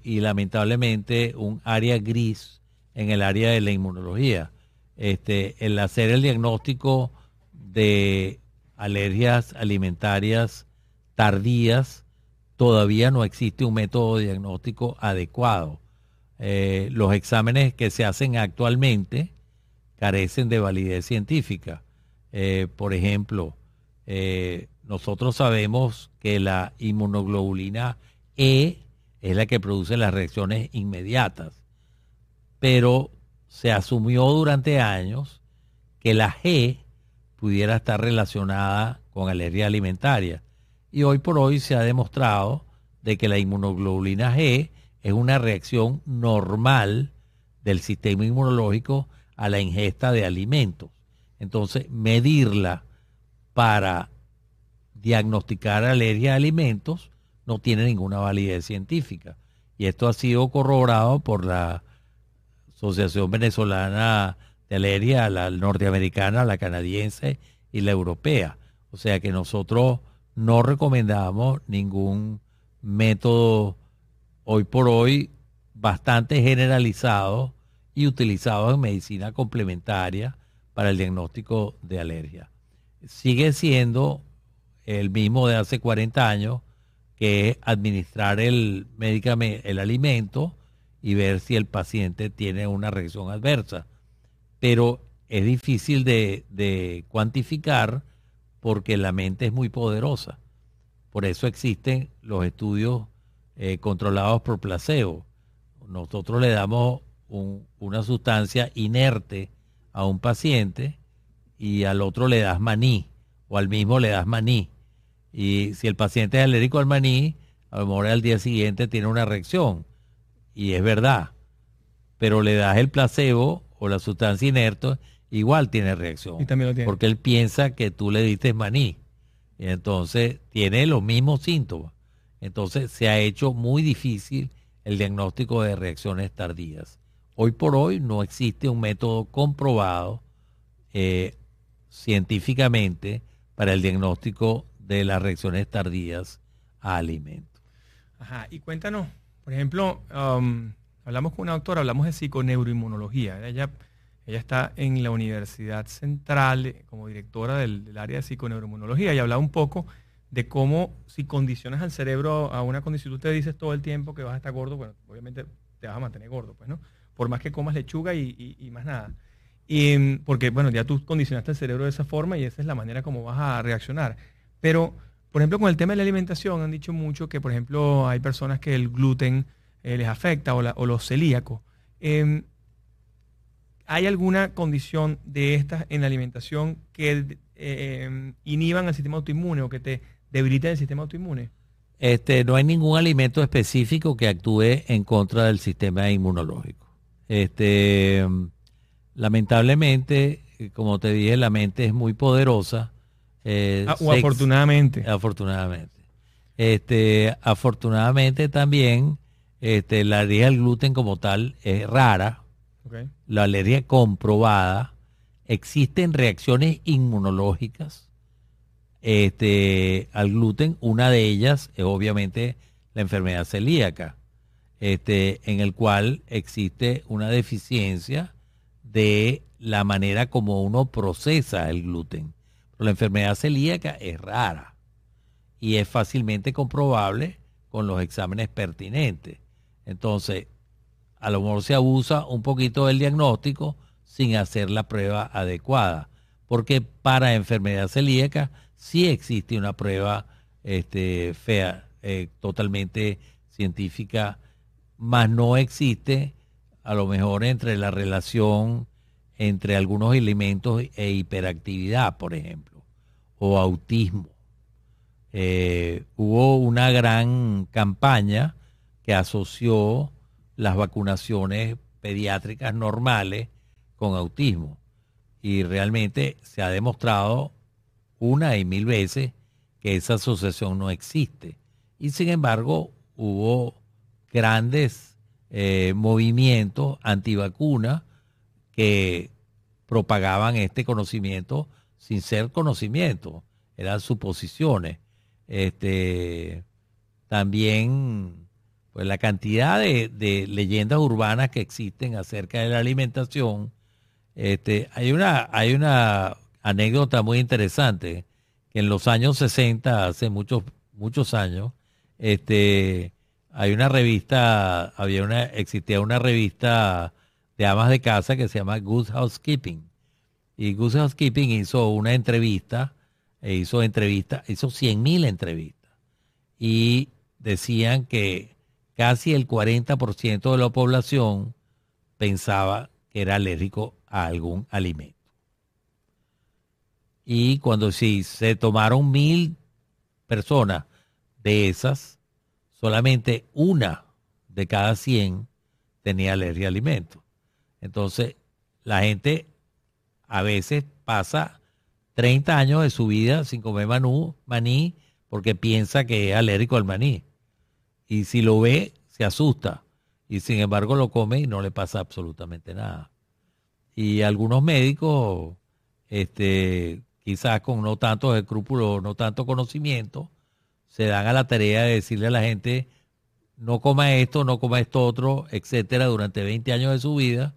Speaker 4: y lamentablemente un área gris en el área de la inmunología. Este, el hacer el diagnóstico de alergias alimentarias tardías, todavía no existe un método diagnóstico adecuado. Eh, los exámenes que se hacen actualmente carecen de validez científica. Eh, por ejemplo, eh, nosotros sabemos que la inmunoglobulina E es la que produce las reacciones inmediatas, pero se asumió durante años que la G pudiera estar relacionada con alergia alimentaria. Y hoy por hoy se ha demostrado de que la inmunoglobulina G es una reacción normal del sistema inmunológico a la ingesta de alimentos. Entonces, medirla para diagnosticar alergia a alimentos no tiene ninguna validez científica. Y esto ha sido corroborado por la Asociación Venezolana de Alergia, la norteamericana, la canadiense y la europea. O sea que nosotros no recomendamos ningún método hoy por hoy bastante generalizado y utilizados en medicina complementaria para el diagnóstico de alergia. Sigue siendo el mismo de hace 40 años, que es administrar el medicamento, el alimento y ver si el paciente tiene una reacción adversa. Pero es difícil de, cuantificar porque la mente es muy poderosa. Por eso existen los estudios eh, controlados por placebo. Nosotros le damos una sustancia inerte a un paciente y al otro le das maní o al mismo le das maní. Y si el paciente es alérgico al maní, a lo mejor al día siguiente tiene una reacción. Y es verdad. Pero le das el placebo o la sustancia inerte, igual tiene reacción.
Speaker 3: Y también lo tiene.
Speaker 4: Porque él piensa que tú le diste maní. Y entonces tiene los mismos síntomas. Entonces se ha hecho muy difícil el diagnóstico de reacciones tardías. Hoy por hoy no existe un método comprobado eh, científicamente para el diagnóstico de las reacciones tardías a alimentos.
Speaker 3: Ajá, y cuéntanos, por ejemplo, um, hablamos con una doctora, hablamos de psiconeuroinmunología. Ella, ella está en la Universidad Central eh, como directora del, área de psiconeuroinmunología y hablaba un poco de cómo si condicionas al cerebro a una condición, tú te dices todo el tiempo que vas a estar gordo, bueno, obviamente te vas a mantener gordo, pues, ¿no? Por más que comas lechuga y, más nada. Y, porque, bueno, ya tú condicionaste el cerebro de esa forma y esa es la manera como vas a reaccionar. Pero, por ejemplo, con el tema de la alimentación, han dicho mucho que, por ejemplo, hay personas que el gluten eh, les afecta o, los celíacos. Em, ¿Hay alguna condición de estas en la alimentación que em, inhiban el sistema autoinmune o que te debiliten el sistema autoinmune?
Speaker 4: Este, no hay ningún alimento específico que actúe en contra del sistema inmunológico. Este, lamentablemente, como te dije, la mente es muy poderosa
Speaker 3: eh, ah, o afortunadamente.
Speaker 4: Afortunadamente. Este, afortunadamente también este, la alergia al gluten como tal es rara. La alergia comprobada. Existen reacciones inmunológicas este, al gluten. Una de ellas es obviamente la enfermedad celíaca, este, en el cual existe una deficiencia de la manera como uno procesa el gluten la enfermedad celíaca es rara y es fácilmente comprobable con los exámenes pertinentes. Entonces, a lo mejor se abusa un poquito del diagnóstico sin hacer la prueba adecuada, porque para enfermedad celíaca sí existe una prueba este, fea, eh, totalmente científica, más no existe a lo mejor entre la relación entre algunos elementos e hiperactividad, por ejemplo, o autismo. Eh, hubo una gran campaña que asoció las vacunaciones pediátricas normales con autismo y realmente se ha demostrado una y mil veces que esa asociación no existe. Y sin embargo hubo grandes eh, movimientos antivacunas que propagaban este conocimiento sin ser conocimiento, eran suposiciones. Este, también pues la cantidad de, leyendas urbanas que existen acerca de la alimentación. Este, hay una, hay una anécdota muy interesante que en los años 60, hace muchos, muchos años, este, hay una revista, había una, existía una revista de amas de casa que se llama Good Housekeeping. Y Good Housekeeping hizo una entrevista, e hizo entrevista, hizo 100 mil entrevistas. Y decían que casi el 40% de la población pensaba que era alérgico a algún alimento. Y cuando si se tomaron mil personas de esas, solamente una de cada 100 tenía alergia a alimentos. Entonces, la gente a veces pasa 30 años de su vida sin comer maní porque piensa que es alérgico al maní. Y si lo ve, se asusta. Y sin embargo lo come y no le pasa absolutamente nada. Y algunos médicos, este, quizás con no tanto escrúpulos, no tanto conocimiento, se dan a la tarea de decirle a la gente, no coma esto, no coma esto otro, etcétera, durante 20 años de su vida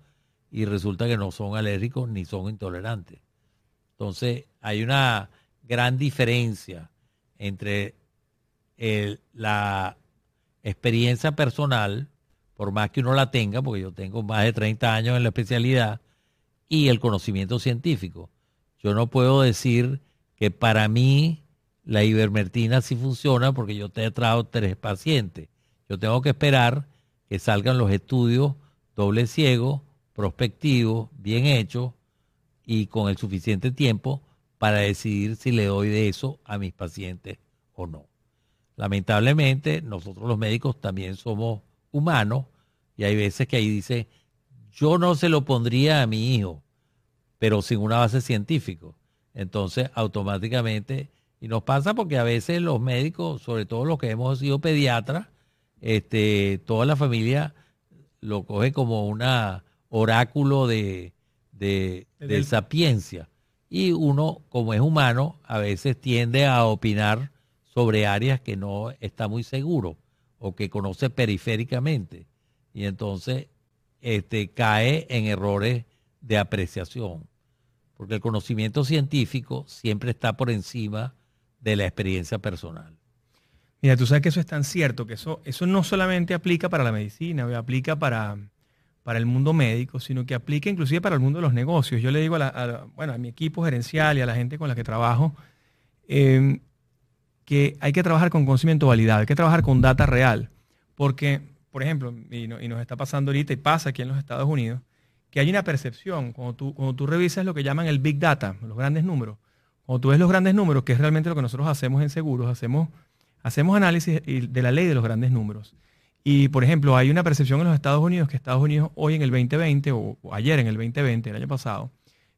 Speaker 4: y resulta que no son alérgicos ni son intolerantes. Entonces, hay una gran diferencia entre la experiencia personal, por más que uno la tenga, porque yo tengo más de 30 años en la especialidad, y el conocimiento científico. Yo no puedo decir que para mí la ivermectina sí funciona porque yo te he traído tres pacientes. Yo tengo que esperar que salgan los estudios doble ciego, prospectivos, bien hechos y con el suficiente tiempo para decidir si le doy de eso a mis pacientes o no. Lamentablemente, nosotros los médicos también somos humanos y hay veces que ahí dice, yo no se lo pondría a mi hijo, pero sin una base científica. Entonces, automáticamente, y nos pasa porque a veces los médicos, sobre todo los que hemos sido pediatras, este, toda la familia lo coge como una oráculo de, de, sapiencia. Y uno, como es humano, a veces tiende a opinar sobre áreas que no está muy seguro o que conoce periféricamente. Y entonces este, cae en errores de apreciación. Porque el conocimiento científico siempre está por encima de la experiencia personal.
Speaker 3: Mira, tú sabes que eso es tan cierto, que eso, eso no solamente aplica para la medicina, aplica para, para el mundo médico, sino que aplica inclusive para el mundo de los negocios. Yo le digo a, bueno, a mi equipo gerencial y a la gente con la que trabajo eh, que hay que trabajar con conocimiento validado, hay que trabajar con data real. Porque, por ejemplo, y, y nos está pasando ahorita y pasa aquí en los Estados Unidos, que hay una percepción, cuando tú, cuando tú revisas lo que llaman el Big Data, los grandes números, cuando tú ves los grandes números, que es realmente lo que nosotros hacemos en seguros, hacemos, hacemos análisis de la ley de los grandes números. Y, por ejemplo, hay una percepción en los Estados Unidos que Estados Unidos hoy en el 2020, o, ayer en el 2020, el año pasado,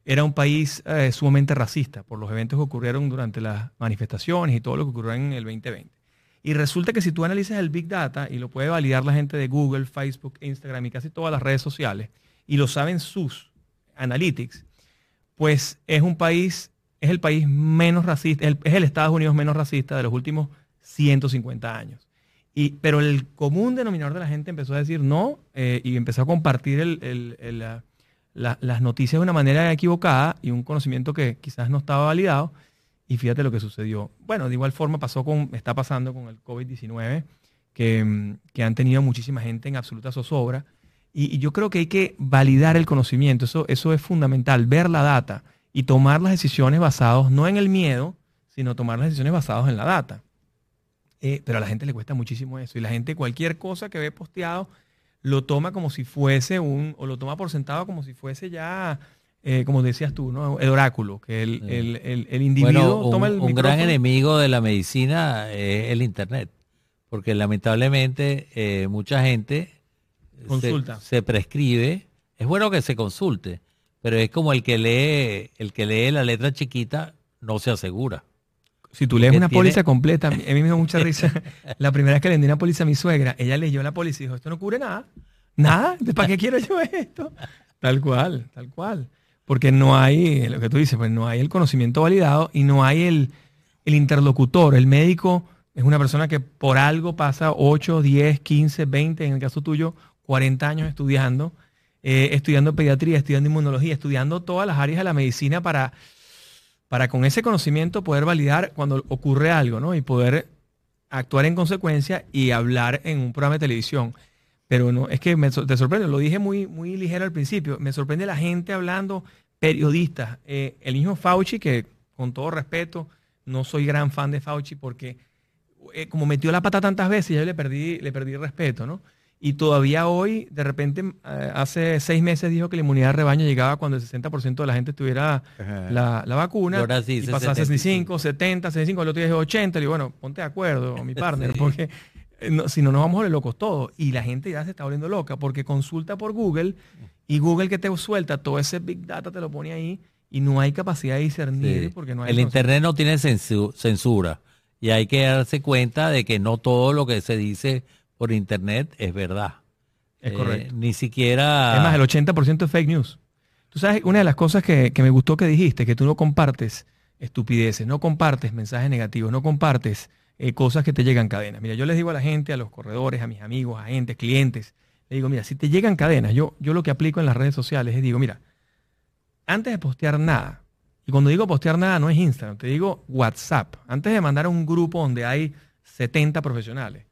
Speaker 3: era un país eh, sumamente racista por los eventos que ocurrieron durante las manifestaciones y todo lo que ocurrió en el 2020. Y resulta que si tú analizas el Big Data, y lo puede validar la gente de Google, Facebook, Instagram y casi todas las redes sociales, y lo saben sus analytics, pues es un país, es el país menos racista, es el Estados Unidos menos racista de los últimos 150 años. Y, pero el común denominador de la gente empezó a decir no eh, y empezó a compartir las noticias de una manera equivocada y un conocimiento que quizás no estaba validado. Y fíjate lo que sucedió. Bueno, de igual forma pasó con, está pasando con el COVID-19, que, mm, que han tenido muchísima gente en absoluta zozobra. Y, y yo creo que hay que validar el conocimiento, eso, eso es fundamental, ver la data y tomar las decisiones basadas no en el miedo, sino tomar las decisiones basadas en la data. Eh, pero a la gente le cuesta muchísimo eso. Y la gente cualquier cosa que ve posteado lo toma como si fuese un, o lo toma por sentado como si fuese ya, eh, como decías tú, ¿no? el oráculo, que el, el- el- el individuo
Speaker 4: Bueno,
Speaker 3: toma el
Speaker 4: un gran enemigo de la medicina es el Internet, porque lamentablemente eh, mucha gente se-
Speaker 3: Consulta.
Speaker 4: Se, prescribe. Es bueno que se consulte, pero es como el que lee, el que lee la letra chiquita no se asegura.
Speaker 3: Si tú lees una
Speaker 4: tiene-
Speaker 3: póliza completa, a mí me dio mucha *laughs* risa. La primera vez que le vendí una póliza a mi suegra, ella leyó la póliza y dijo, esto no cubre nada. Nada, ¿de ¿para qué quiero yo esto? Tal cual, tal cual. Porque no hay, lo que tú dices, pues no hay el conocimiento validado y no hay el, el interlocutor. El médico es una persona que por algo pasa 8, 10, 15, 20, en el caso tuyo, 40 años estudiando, eh, estudiando pediatría, estudiando inmunología, estudiando todas las áreas de la medicina para para con ese conocimiento poder validar cuando ocurre algo, ¿no? Y poder actuar en consecuencia y hablar en un programa de televisión. Pero no, es que me, te sorprende, lo dije muy, muy ligero al principio, me sorprende la gente hablando, periodistas, eh, el mismo Fauci, que con todo respeto, no soy gran fan de Fauci porque eh, como metió la pata tantas veces, ya le perdí, le perdí respeto, ¿no? Y todavía hoy, de repente, eh, hace seis meses dijo que la inmunidad de rebaño llegaba cuando el 60% de la gente tuviera la, la vacuna.
Speaker 4: Y ahora sí
Speaker 3: y a 65,
Speaker 4: 75.
Speaker 3: 70, 65, el otro día dijo 80. Le digo, bueno, ponte de acuerdo, *laughs* mi partner,
Speaker 4: Sí.
Speaker 3: porque eh, no- si no nos vamos a volver locos todos. Y la gente ya se está volviendo loca porque consulta por Google y Google que te suelta todo ese Big Data te lo pone ahí y no hay capacidad de discernir
Speaker 4: Sí.
Speaker 3: porque no hay
Speaker 4: el. Internet no tiene censu- censura y hay que darse cuenta de que no todo lo que se dice por Internet es verdad.
Speaker 3: Es
Speaker 4: Eh,
Speaker 3: correcto.
Speaker 4: ni siquiera...
Speaker 3: Es más, el 80% es fake news. Tú sabes, una de las cosas que, que me gustó que dijiste, que tú no compartes estupideces, no compartes mensajes negativos, no compartes eh, cosas que te llegan cadenas. Mira, yo les digo a la gente, a los corredores, a mis amigos, agentes, clientes, les le digo, mira, si te llegan cadenas, yo, yo lo que aplico en las redes sociales es digo, mira, antes de postear nada, y cuando digo postear nada no es Instagram, te digo WhatsApp, antes de mandar a un grupo donde hay 70 profesionales,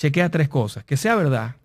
Speaker 3: chequea tres cosas, que sea verdad,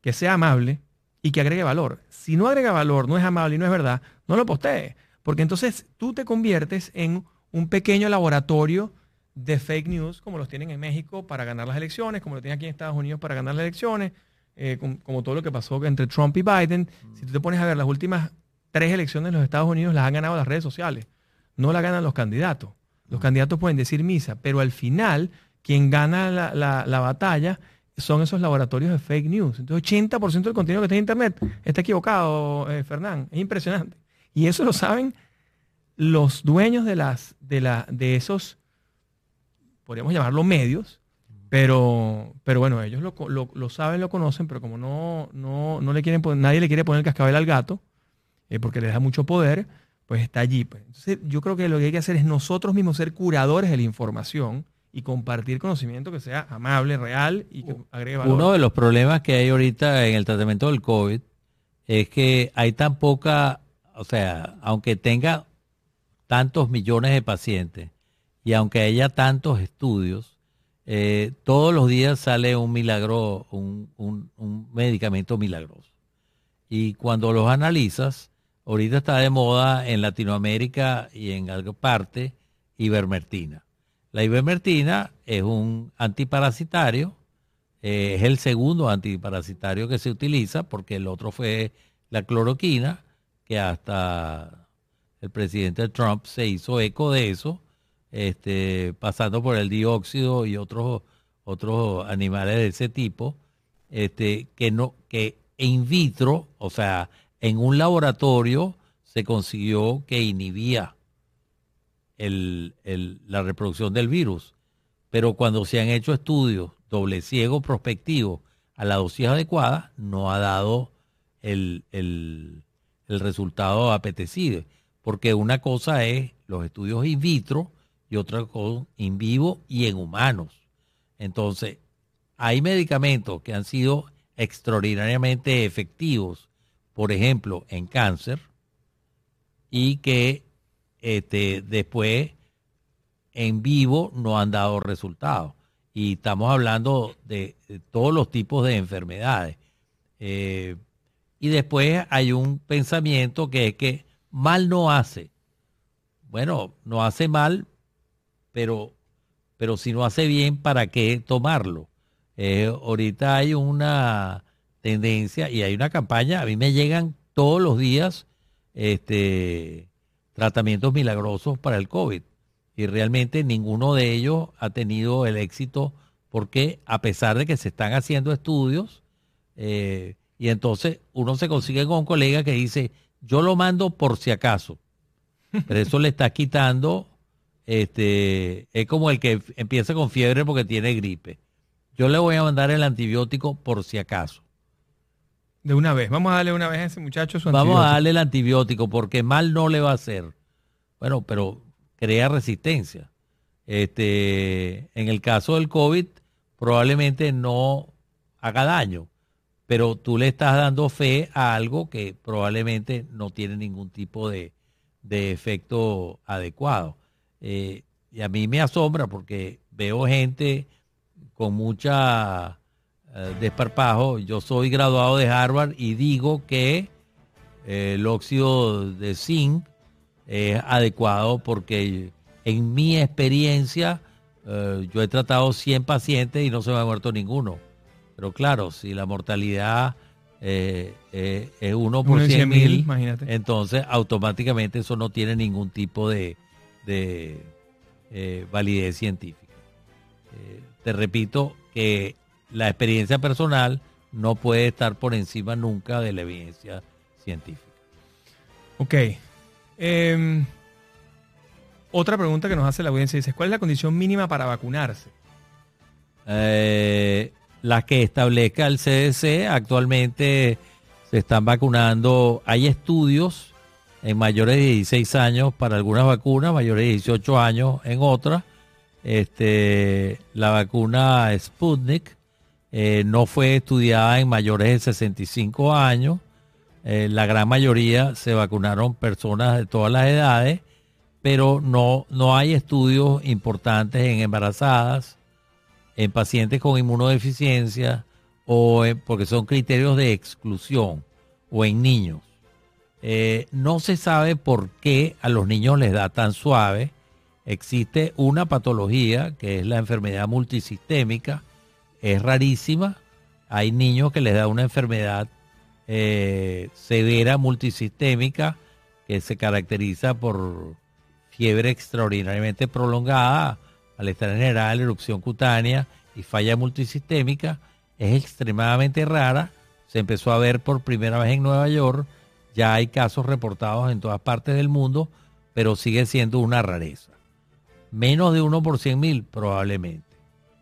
Speaker 3: que sea amable y que agregue valor. Si no agrega valor, no es amable y no es verdad, no lo postees, porque entonces tú te conviertes en un pequeño laboratorio de fake news, como los tienen en México para ganar las elecciones, como lo tienen aquí en Estados Unidos para ganar las elecciones, eh, com- como, todo lo que pasó entre Trump y Biden. Si tú te pones a ver las últimas tres elecciones en los Estados Unidos, las han ganado las redes sociales, no las ganan los candidatos. Los candidatos pueden decir misa, pero al final quien gana la, la- la batalla son esos laboratorios de fake news. Entonces, 80% del contenido que está en Internet está equivocado, eh, Fernán. Es impresionante. Y eso lo saben los dueños de, las, de, la, de esos, podríamos llamarlo medios, pero, pero bueno, ellos lo, lo- lo saben, lo conocen, pero como no, no, no le quieren poner- nadie le quiere poner el cascabel al gato, eh, porque les da mucho poder, pues está allí. pues. Entonces, yo creo que lo que hay que hacer es nosotros mismos ser curadores de la información y compartir conocimiento que sea amable, real y que agregue valor.
Speaker 4: Uno de los problemas que hay ahorita en el tratamiento del COVID es que hay tan poca, o sea, aunque tenga tantos millones de pacientes y aunque haya tantos estudios, eh, todos los días sale un milagro, un, un- un medicamento milagroso. Y cuando los analizas, ahorita está de moda en Latinoamérica y en alguna parte ivermectina. La ivermectina es un antiparasitario, eh, es el segundo antiparasitario que se utiliza porque el otro fue la cloroquina, que hasta el presidente Trump se hizo eco de eso, este, pasando por el dióxido y otros, otros animales de ese tipo, este, que no, que in vitro, o sea, en un laboratorio se consiguió que inhibía el- el- la reproducción del virus. Pero cuando se han hecho estudios doble ciego prospectivos a la dosis adecuada, no ha dado el, el- el resultado apetecido. Porque una cosa es los estudios in vitro y otra cosa in vivo y en humanos. Entonces, hay medicamentos que han sido extraordinariamente efectivos, por ejemplo, en cáncer, y que este, después en vivo no han dado resultados. Y estamos hablando de, todos los tipos de enfermedades. Eh, y después hay un pensamiento que es que mal no hace. Bueno, no hace mal, pero, pero si no hace bien, ¿para qué tomarlo? Eh, ahorita hay una tendencia y hay una campaña, a mí me llegan todos los días este, tratamientos milagrosos para el COVID. Y realmente ninguno de ellos ha tenido el éxito porque a pesar de que se están haciendo estudios eh, y entonces uno se consigue con un colega que dice yo lo mando por si acaso pero eso le está quitando este es como el que empieza con fiebre porque tiene gripe. Yo le voy a mandar el antibiótico por si acaso
Speaker 3: De una vez. Vamos a darle una vez a ese muchacho su
Speaker 4: Vamos a darle el antibiótico porque mal no le va a hacer. Bueno, pero crea resistencia. Este, en el caso del COVID, probablemente no haga daño, pero tú le estás dando fe a algo que probablemente no tiene ningún tipo de, de efecto adecuado. Eh, y a mí me asombra porque veo gente con mucha desparpajo. Yo soy graduado de Harvard y digo que eh, el óxido de zinc es adecuado porque en mi experiencia eh, yo he tratado 100 pacientes y no se me ha muerto ninguno. Pero claro, si la mortalidad eh, eh, es uno por
Speaker 3: Uno en
Speaker 4: 100
Speaker 3: 100 mil, imagínate.
Speaker 4: entonces automáticamente eso no tiene ningún tipo de, de, eh, validez científica. Eh, te repito que la experiencia personal no puede estar por encima nunca de la evidencia científica.
Speaker 3: Ok. Em, otra pregunta que nos hace la audiencia dice, ¿cuál es la condición mínima para vacunarse?
Speaker 4: Eh, las que establezca el CDC actualmente se están vacunando. Hay estudios en mayores de 16 años para algunas vacunas, mayores de 18 años en otras. Este, la vacuna Sputnik eh, no fue estudiada en mayores de 65 años. Eh, la gran mayoría se vacunaron personas de todas las edades, pero no, no hay estudios importantes en embarazadas, en pacientes con inmunodeficiencia o porque son criterios de exclusión o en niños. Eh, no se sabe por qué a los niños les da tan suave. Existe una patología que es la enfermedad multisistémica. Es rarísima. Hay niños que les da una enfermedad eh, severa multisistémica que se caracteriza por fiebre extraordinariamente prolongada, malestar general, erupción cutánea y falla multisistémica. Es extremadamente rara. Se empezó a ver por primera vez en Nueva York ya hay casos reportados en todas partes del mundo, pero sigue siendo una rareza. Menos de uno por cien mil probablemente,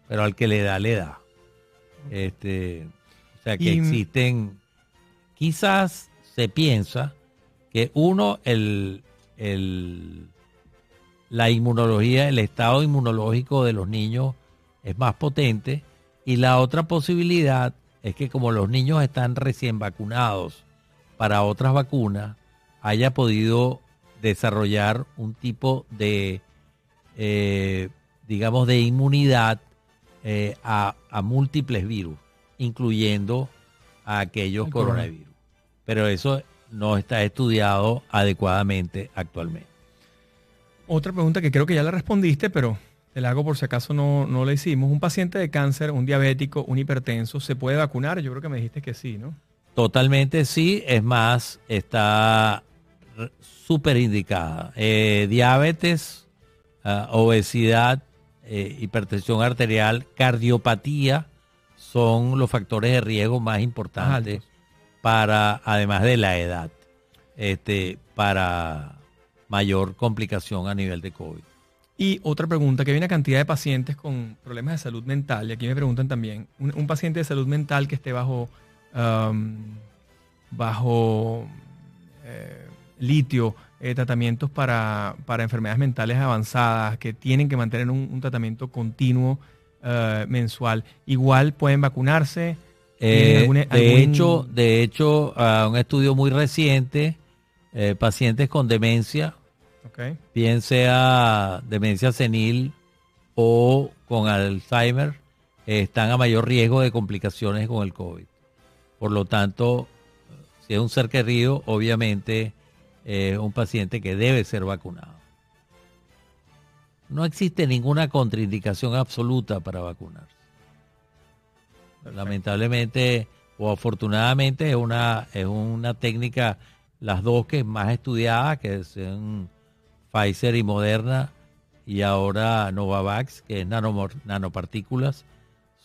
Speaker 4: pero al que le da, le da. Este, o sea que existen, quizás se piensa que uno, el, el, la inmunología, el estado inmunológico de los niños es más potente y la otra posibilidad es que como los niños están recién vacunados para otras vacunas haya podido desarrollar un tipo de, eh, digamos, de inmunidad eh, a, múltiples virus, incluyendo a aquellos coronavirus. Pero eso no está estudiado adecuadamente actualmente.
Speaker 3: Otra pregunta que creo que ya la respondiste, pero te la hago por si acaso no, no la hicimos. ¿Un paciente de cáncer, un diabético, un hipertenso, se puede vacunar? Yo creo que me dijiste que sí, ¿no?
Speaker 4: Totalmente sí, es más, está súper indicada. Eh, diabetes, ah, obesidad, eh, hipertensión arterial, cardiopatía son los factores de riesgo más importantes para, además de la edad, este, para mayor complicación a nivel de COVID.
Speaker 3: Y otra pregunta, que hay una cantidad de pacientes con problemas de salud mental, y aquí me preguntan también, un paciente de salud mental que esté bajo bajo eh, litio, eh, tratamientos para, enfermedades mentales avanzadas que tienen que mantener un, tratamiento continuo eh, mensual. Igual pueden vacunarse.
Speaker 4: de hecho, de hecho, un estudio muy reciente, pacientes con demencia, bien sea demencia senil o con Alzheimer, están a mayor riesgo de complicaciones con el COVID. Por lo tanto, si es un ser querido, obviamente es un paciente que debe ser vacunado. No existe ninguna contraindicación absoluta para vacunarse. Lamentablemente o afortunadamente es una, es una técnica, las dos que más estudiadas, que son Pfizer y Moderna, y ahora Novavax, que es nanopartículas,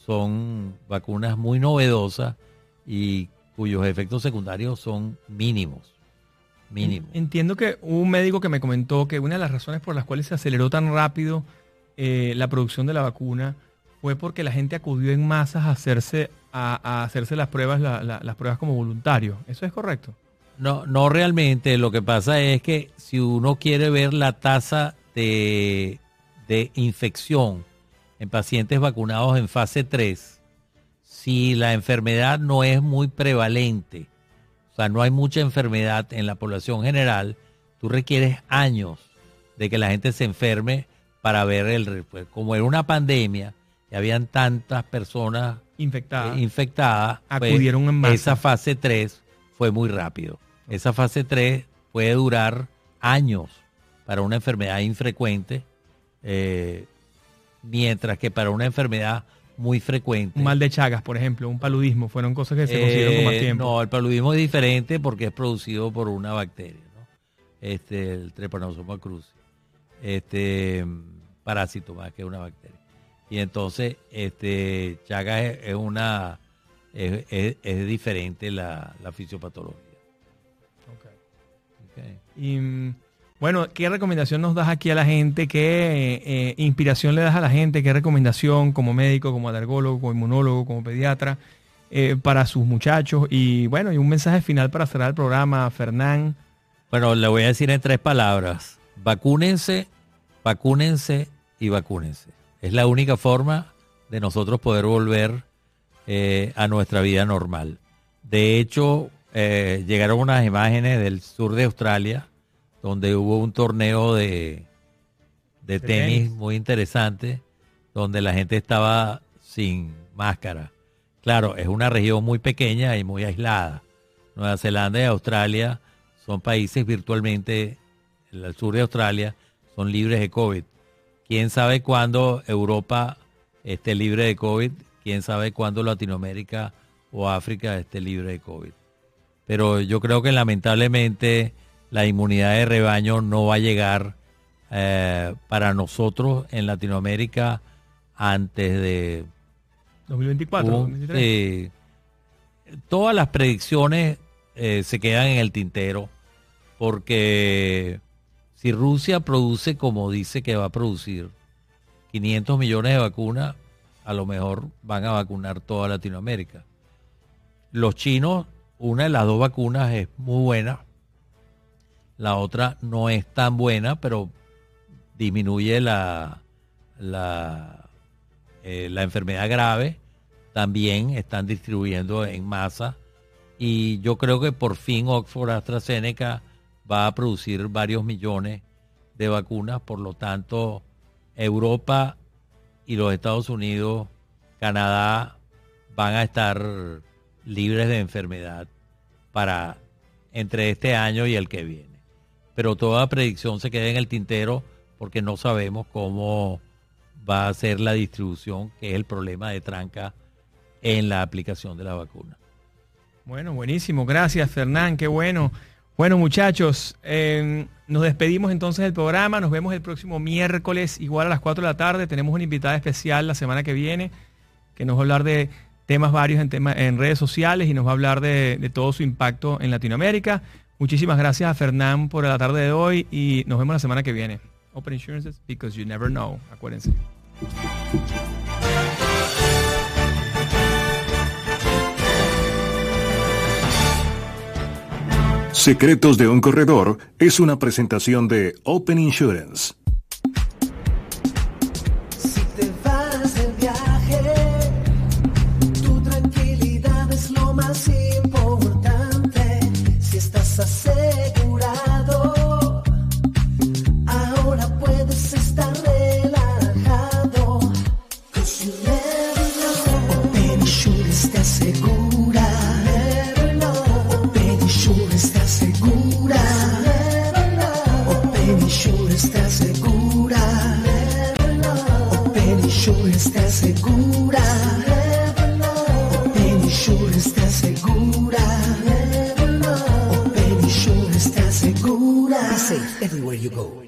Speaker 4: son vacunas muy novedosas y cuyos efectos secundarios son mínimos.
Speaker 3: Entiendo que hubo un médico que me comentó que una de las razones por las cuales se aceleró tan rápido eh, la producción de la vacuna fue porque la gente acudió en masas a hacerse, a, hacerse las pruebas, las pruebas como voluntario. ¿Eso es correcto?
Speaker 4: No, no realmente. Lo que pasa es que si uno quiere ver la tasa de, de infección en pacientes vacunados en fase 3, si la enfermedad no es muy prevalente, sea, no hay mucha enfermedad en la población general, tú requieres años de que la gente se enferme para ver el pues, como era una pandemia y habían tantas personas
Speaker 3: infectadas,
Speaker 4: eh, infectadas
Speaker 3: pues, acudieron en masa.
Speaker 4: Esa fase 3 fue muy rápido. Esa fase 3 puede durar años para una enfermedad infrecuente, eh, mientras que para una enfermedad muy frecuente.
Speaker 3: Un mal de Chagas, por ejemplo, un paludismo, fueron cosas que se consiguieron con más eh, tiempo.
Speaker 4: No, el paludismo es diferente porque es producido por una bacteria, ¿no? Este, el Trypanosoma cruzi. Este, parásito más que una bacteria. Y entonces, este, Chagas es, una, es, diferente la, la fisiopatología.
Speaker 3: Okay. Y mm, bueno, ¿qué recomendación nos das aquí a la gente? ¿Qué eh, inspiración le das a la gente? ¿Qué recomendación como médico, como alergólogo, como inmunólogo, como pediatra eh, para sus muchachos? Y bueno, y un mensaje final para cerrar el programa, Fernán.
Speaker 4: Bueno, le voy a decir en tres palabras. Vacúnense, vacúnense y vacúnense. Es la única forma de nosotros poder volver eh, a nuestra vida normal. De hecho, llegaron unas imágenes del sur de Australia, donde hubo un torneo de, de,
Speaker 3: De
Speaker 4: tenis,
Speaker 3: tenis.
Speaker 4: muy interesante, donde la gente estaba sin máscara. Claro, es una región muy pequeña y muy aislada. Nueva Zelanda y Australia son países virtualmente, el sur de Australia, son libres de COVID. ¿Quién sabe cuándo Europa esté libre de COVID? ¿Quién sabe cuándo Latinoamérica o África esté libre de COVID? Pero yo creo que lamentablemente la inmunidad de rebaño no va a llegar eh, para nosotros en Latinoamérica antes de
Speaker 3: 2024,
Speaker 4: un-
Speaker 3: 2023.
Speaker 4: sí. todas las predicciones eh, se quedan en el tintero porque si Rusia produce como dice que va a producir 500 millones de vacunas, a lo mejor van a vacunar toda Latinoamérica. Los chinos, una de las dos vacunas es muy buena, la otra no es tan buena, pero disminuye la, eh, la enfermedad grave, también están distribuyendo en masa. Y yo creo que por fin Oxford AstraZeneca va a producir varios millones de vacunas, por lo tanto Europa y los Estados Unidos, Canadá van a estar libres de enfermedad para entre este año y el que viene. Pero toda predicción se queda en el tintero porque no sabemos cómo va a ser la distribución, que es el problema de tranca en la aplicación de la vacuna.
Speaker 3: Bueno, buenísimo. Gracias, Fernán. Qué bueno. Bueno, muchachos, eh, nos despedimos entonces del programa. Nos vemos el próximo miércoles, igual a las 4 de la tarde. Tenemos una invitada especial la semana que viene que nos va a hablar de temas varios en, en redes sociales y nos va a hablar de todo su impacto en Latinoamérica. Muchísimas gracias a Fernán por la tarde de hoy y nos vemos la semana que viene. Open Insurances, because you never know. Acuérdense.
Speaker 2: Secretos de un corredor es una presentación de Open Insurance.
Speaker 5: Everywhere you go.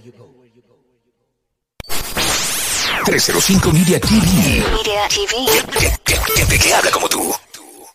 Speaker 6: 305 Media TV.
Speaker 7: Media TV.
Speaker 6: Gente que habla como tú.